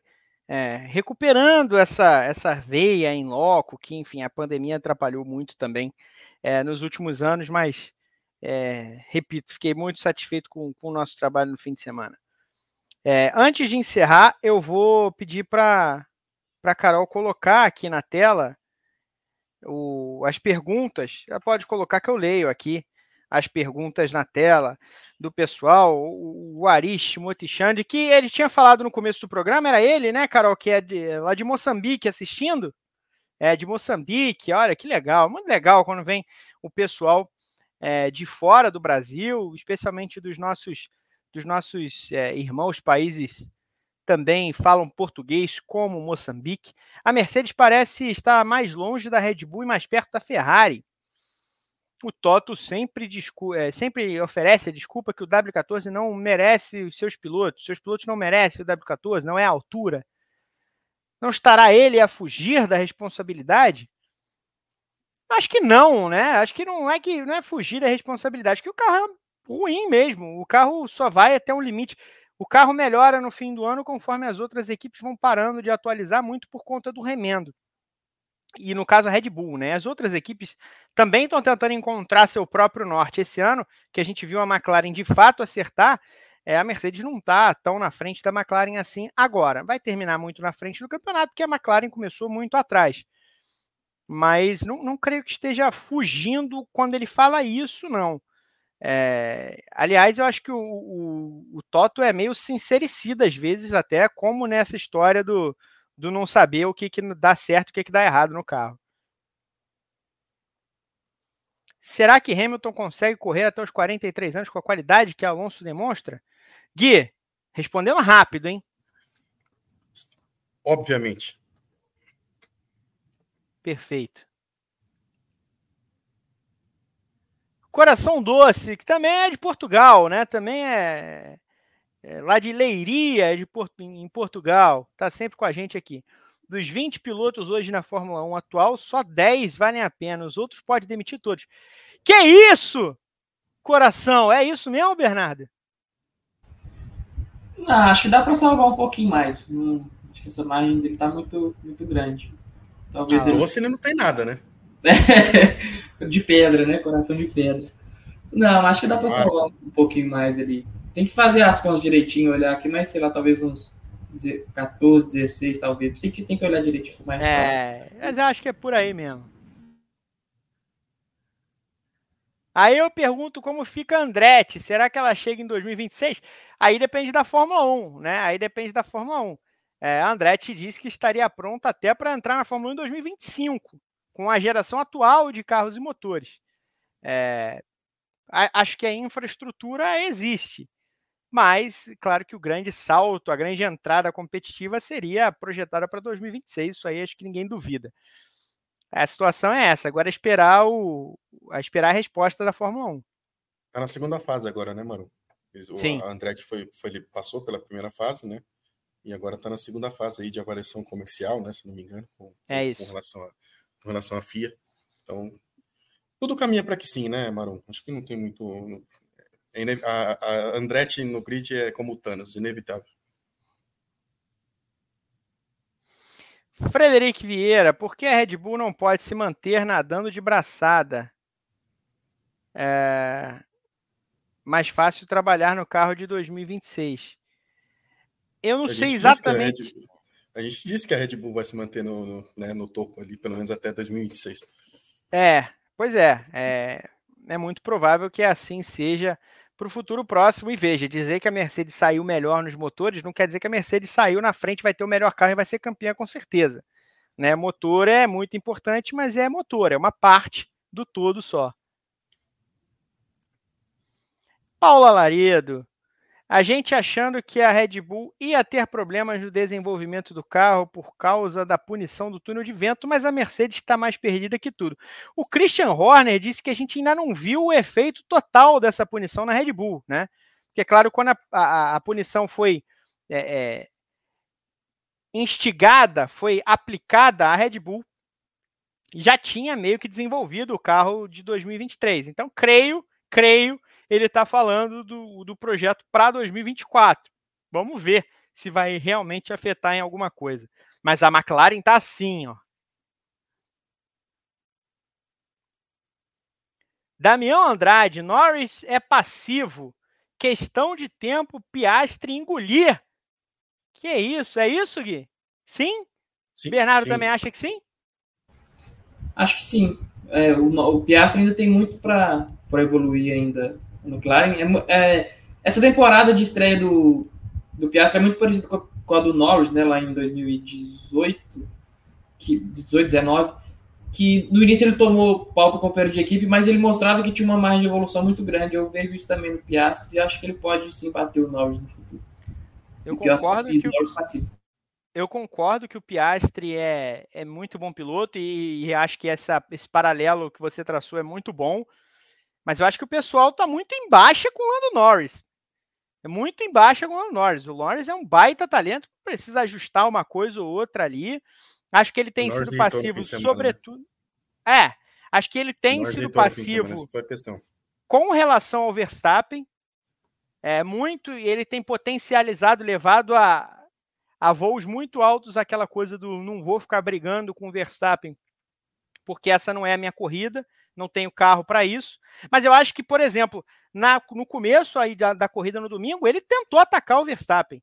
é, recuperando essa, essa veia em loco, que, enfim, a pandemia atrapalhou muito também é, nos últimos anos, mas, é, repito, fiquei muito satisfeito com, com, o nosso trabalho no fim de semana. É, antes de encerrar, eu vou pedir para a Carol colocar aqui na tela o, as perguntas, já pode colocar que eu leio aqui as perguntas na tela do pessoal, o, o Arish Motichande, que ele tinha falado no começo do programa, era ele, né, Carol, que é de, lá de Moçambique assistindo? É, de Moçambique, olha que legal, muito legal quando vem o pessoal é, de fora do Brasil, especialmente dos nossos, dos nossos é, irmãos países também falam português, como Moçambique. A Mercedes parece estar mais longe da Red Bull e mais perto da Ferrari. O Toto sempre, é, sempre oferece a desculpa que o W14 não merece os seus pilotos. Seus pilotos não merecem o W14, não é a altura. Não estará ele a fugir da responsabilidade? Acho que não, né? Acho que não é que não é fugir da responsabilidade, que o carro é ruim mesmo. O carro só vai até um limite. O carro melhora no fim do ano conforme as outras equipes vão parando de atualizar muito por conta do remendo. E no caso a Red Bull, né? As outras equipes também estão tentando encontrar seu próprio norte. Esse ano, que a gente viu a McLaren de fato acertar, é, a Mercedes não está tão na frente da McLaren assim agora. Vai terminar muito na frente do campeonato, porque a McLaren começou muito atrás. Mas não, não creio que esteja fugindo quando ele fala isso, não. É, aliás, eu acho que o, o, o, Toto é meio sincericida às vezes, até como nessa história do, do não saber o que, que dá certo e o que, que dá errado no carro. Será que Hamilton consegue correr até os 43 anos com a qualidade que Alonso demonstra? Gui, respondendo rápido, hein? Obviamente. Perfeito. Coração Doce, que também é de Portugal, né? Também é, é lá de Leiria, de Porto, em Portugal. Tá sempre com a gente aqui. Dos 20 pilotos hoje na Fórmula 1 atual, só 10 valem a pena. Os outros pode demitir todos. Que isso? Coração, é isso mesmo, Bernardo? Não, acho que dá para salvar um pouquinho mais. Não, acho que essa margem dele tá muito, muito grande. Talvez ah, ele... doce ele não tem nada, né? [LAUGHS] de pedra, né? Coração de pedra. Não, acho que dá para salvar um pouquinho mais ali. Tem que fazer as contas direitinho, olhar aqui, mas sei lá, talvez uns 14, 16, talvez. Tem que, tem que olhar direitinho mais. É, mas eu acho que é por aí mesmo. Aí eu pergunto como fica a Andretti. Será que ela chega em 2026? Aí depende da Fórmula 1, né? Aí depende da Fórmula 1. É, a Andretti disse que estaria pronta até para entrar na Fórmula 1 em 2025, com a geração atual de carros e motores. É, acho que a infraestrutura existe, mas claro que o grande salto, a grande entrada competitiva seria projetada para 2026. Isso aí acho que ninguém duvida. A situação é essa. Agora é esperar o, a esperar a resposta da Fórmula 1. Tá na segunda fase agora, né, Manu? O, Sim. A Andretti foi, foi, ele passou pela primeira fase, né? E agora está na segunda fase aí de avaliação comercial, né? Se não me engano, com, é isso. com relação a, com relação à FIA. Então, tudo caminha para que sim, né, Marum? Acho que não tem muito. É a, a Andretti no grid é como o Thanos, inevitável. Frederic Vieira, por que a Red Bull não pode se manter nadando de braçada? É mais fácil trabalhar no carro de 2026. Eu não sei exatamente. A, gente disse que a Red Bull vai se manter no, no, né, no topo ali, pelo menos até 2026. É, pois é, é. É muito provável que assim seja para o futuro próximo. E veja, dizer que a Mercedes saiu melhor nos motores não quer dizer que a Mercedes saiu na frente, vai ter o melhor carro e vai ser campeã com certeza. Né? Motor é muito importante, mas é motor, é uma parte do todo só. Paula Laredo, a gente achando que a Red Bull ia ter problemas no desenvolvimento do carro por causa da punição do túnel de vento, mas a Mercedes está mais perdida que tudo. O Christian Horner disse que a gente ainda não viu o efeito total dessa punição na Red Bull, né? Porque, é claro, quando a, a, a punição foi é, é, instigada, foi aplicada à Red Bull, já tinha meio que desenvolvido o carro de 2023. Então, creio, creio ele está falando do, do projeto para 2024. Vamos ver se vai realmente afetar em alguma coisa. Mas a McLaren está assim, ó. Damião Andrade, Norris é passivo. Questão de tempo, Piastre engolir. Que é isso? É isso, Gui? Sim? sim Bernardo sim. também acha que sim? Acho que sim. É, o, o Piastri ainda tem muito para evoluir ainda McLaren. É, é, essa temporada de estreia do, do Piastri é muito parecida com a, com a do Norris, né, lá em 2018, que, 18, 19, que no início ele tomou pau para o companheiro de equipe, mas ele mostrava que tinha uma margem de evolução muito grande. Eu vejo isso também no Piastri e acho que ele pode sim bater o Norris no futuro. Eu concordo que, o, eu concordo que o Piastri é, é muito bom piloto e, e acho que essa, esse paralelo que você traçou é muito bom. Mas eu acho que o pessoal está muito em baixa com o Lando Norris. É muito em baixa com o Lando Norris. O Norris é um baita talento, precisa ajustar uma coisa ou outra ali. Acho que ele tem sido passivo, sobretudo. É, acho que ele tem sido passivo com relação ao Verstappen. É muito, ele tem potencializado, levado a, a voos muito altos aquela coisa do não vou ficar brigando com o Verstappen, porque essa não é a minha corrida não tenho carro para isso. Mas eu acho que, por exemplo, na, no começo aí da, da corrida no domingo, ele tentou atacar o Verstappen.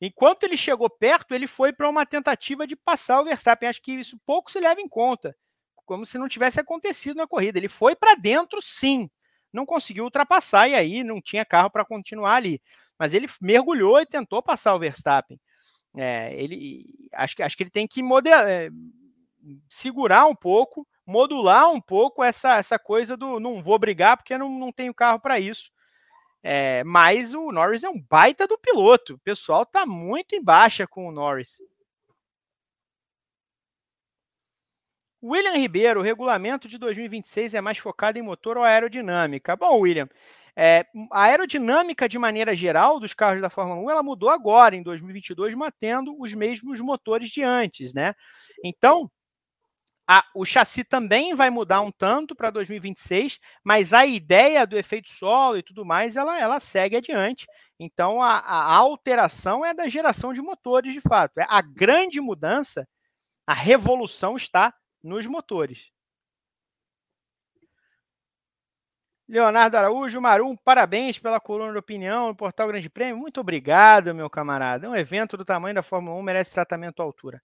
Enquanto ele chegou perto, ele foi para uma tentativa de passar o Verstappen. Acho que isso pouco se leva em conta, como se não tivesse acontecido na corrida. Ele foi para dentro, sim, não conseguiu ultrapassar e aí não tinha carro para continuar ali. Mas ele mergulhou e tentou passar o Verstappen. É, ele acho que acho que ele tem que é, segurar um pouco, modular um pouco essa, essa coisa do não vou brigar porque não, não tenho carro para isso. É, mas o Norris é um baita do piloto. O pessoal está muito em baixa com o Norris. William Ribeiro, o regulamento de 2026 é mais focado em motor ou aerodinâmica? Bom, William, é, a aerodinâmica de maneira geral dos carros da Fórmula 1 ela mudou agora, em 2022, mantendo os mesmos motores de antes, né? Então, a, o chassi também vai mudar um tanto para 2026, mas a ideia do efeito solo e tudo mais, ela, ela segue adiante. Então, a, a alteração é da geração de motores, de fato. É a grande mudança, a revolução está nos motores. Leonardo Araújo, Marum, parabéns pela coluna de opinião no Portal Grande Prêmio. Muito obrigado, meu camarada. Um evento do tamanho da Fórmula 1 merece tratamento à altura.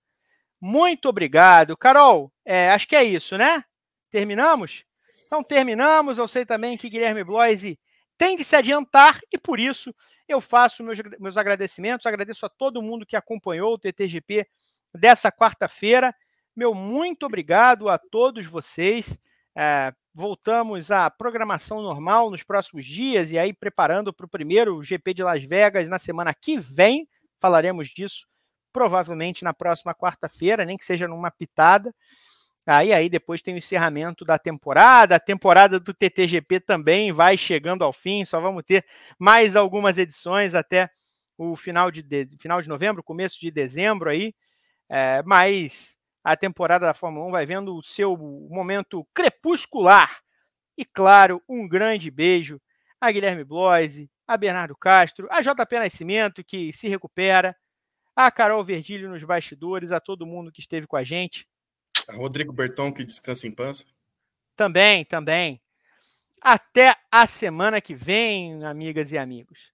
Muito obrigado. Carol, é, acho que é isso, né? Terminamos? Então terminamos. Eu sei também que Guilherme Bloise tem de se adiantar e por isso eu faço meus, meus agradecimentos. Agradeço a todo mundo que acompanhou o TTGP dessa quarta-feira. Meu muito obrigado a todos vocês. É, voltamos à programação normal nos próximos dias e aí preparando para o primeiro GP de Las Vegas na semana que vem. Falaremos disso provavelmente na próxima quarta-feira, nem que seja numa pitada. Aí, aí depois tem o encerramento da temporada. A temporada do TTGP também vai chegando ao fim. Só vamos ter mais algumas edições até o final de, de final de novembro, começo de dezembro aí. É, mas a temporada da Fórmula 1 vai vendo o seu momento crepuscular. E claro, um grande beijo a Guilherme Bloise, a Bernardo Castro, a JP Nascimento, que se recupera, a Carol Verdilho nos bastidores, a todo mundo que esteve com a gente. A Rodrigo Berton, que descansa em pança. Também, também. Até a semana que vem, amigas e amigos.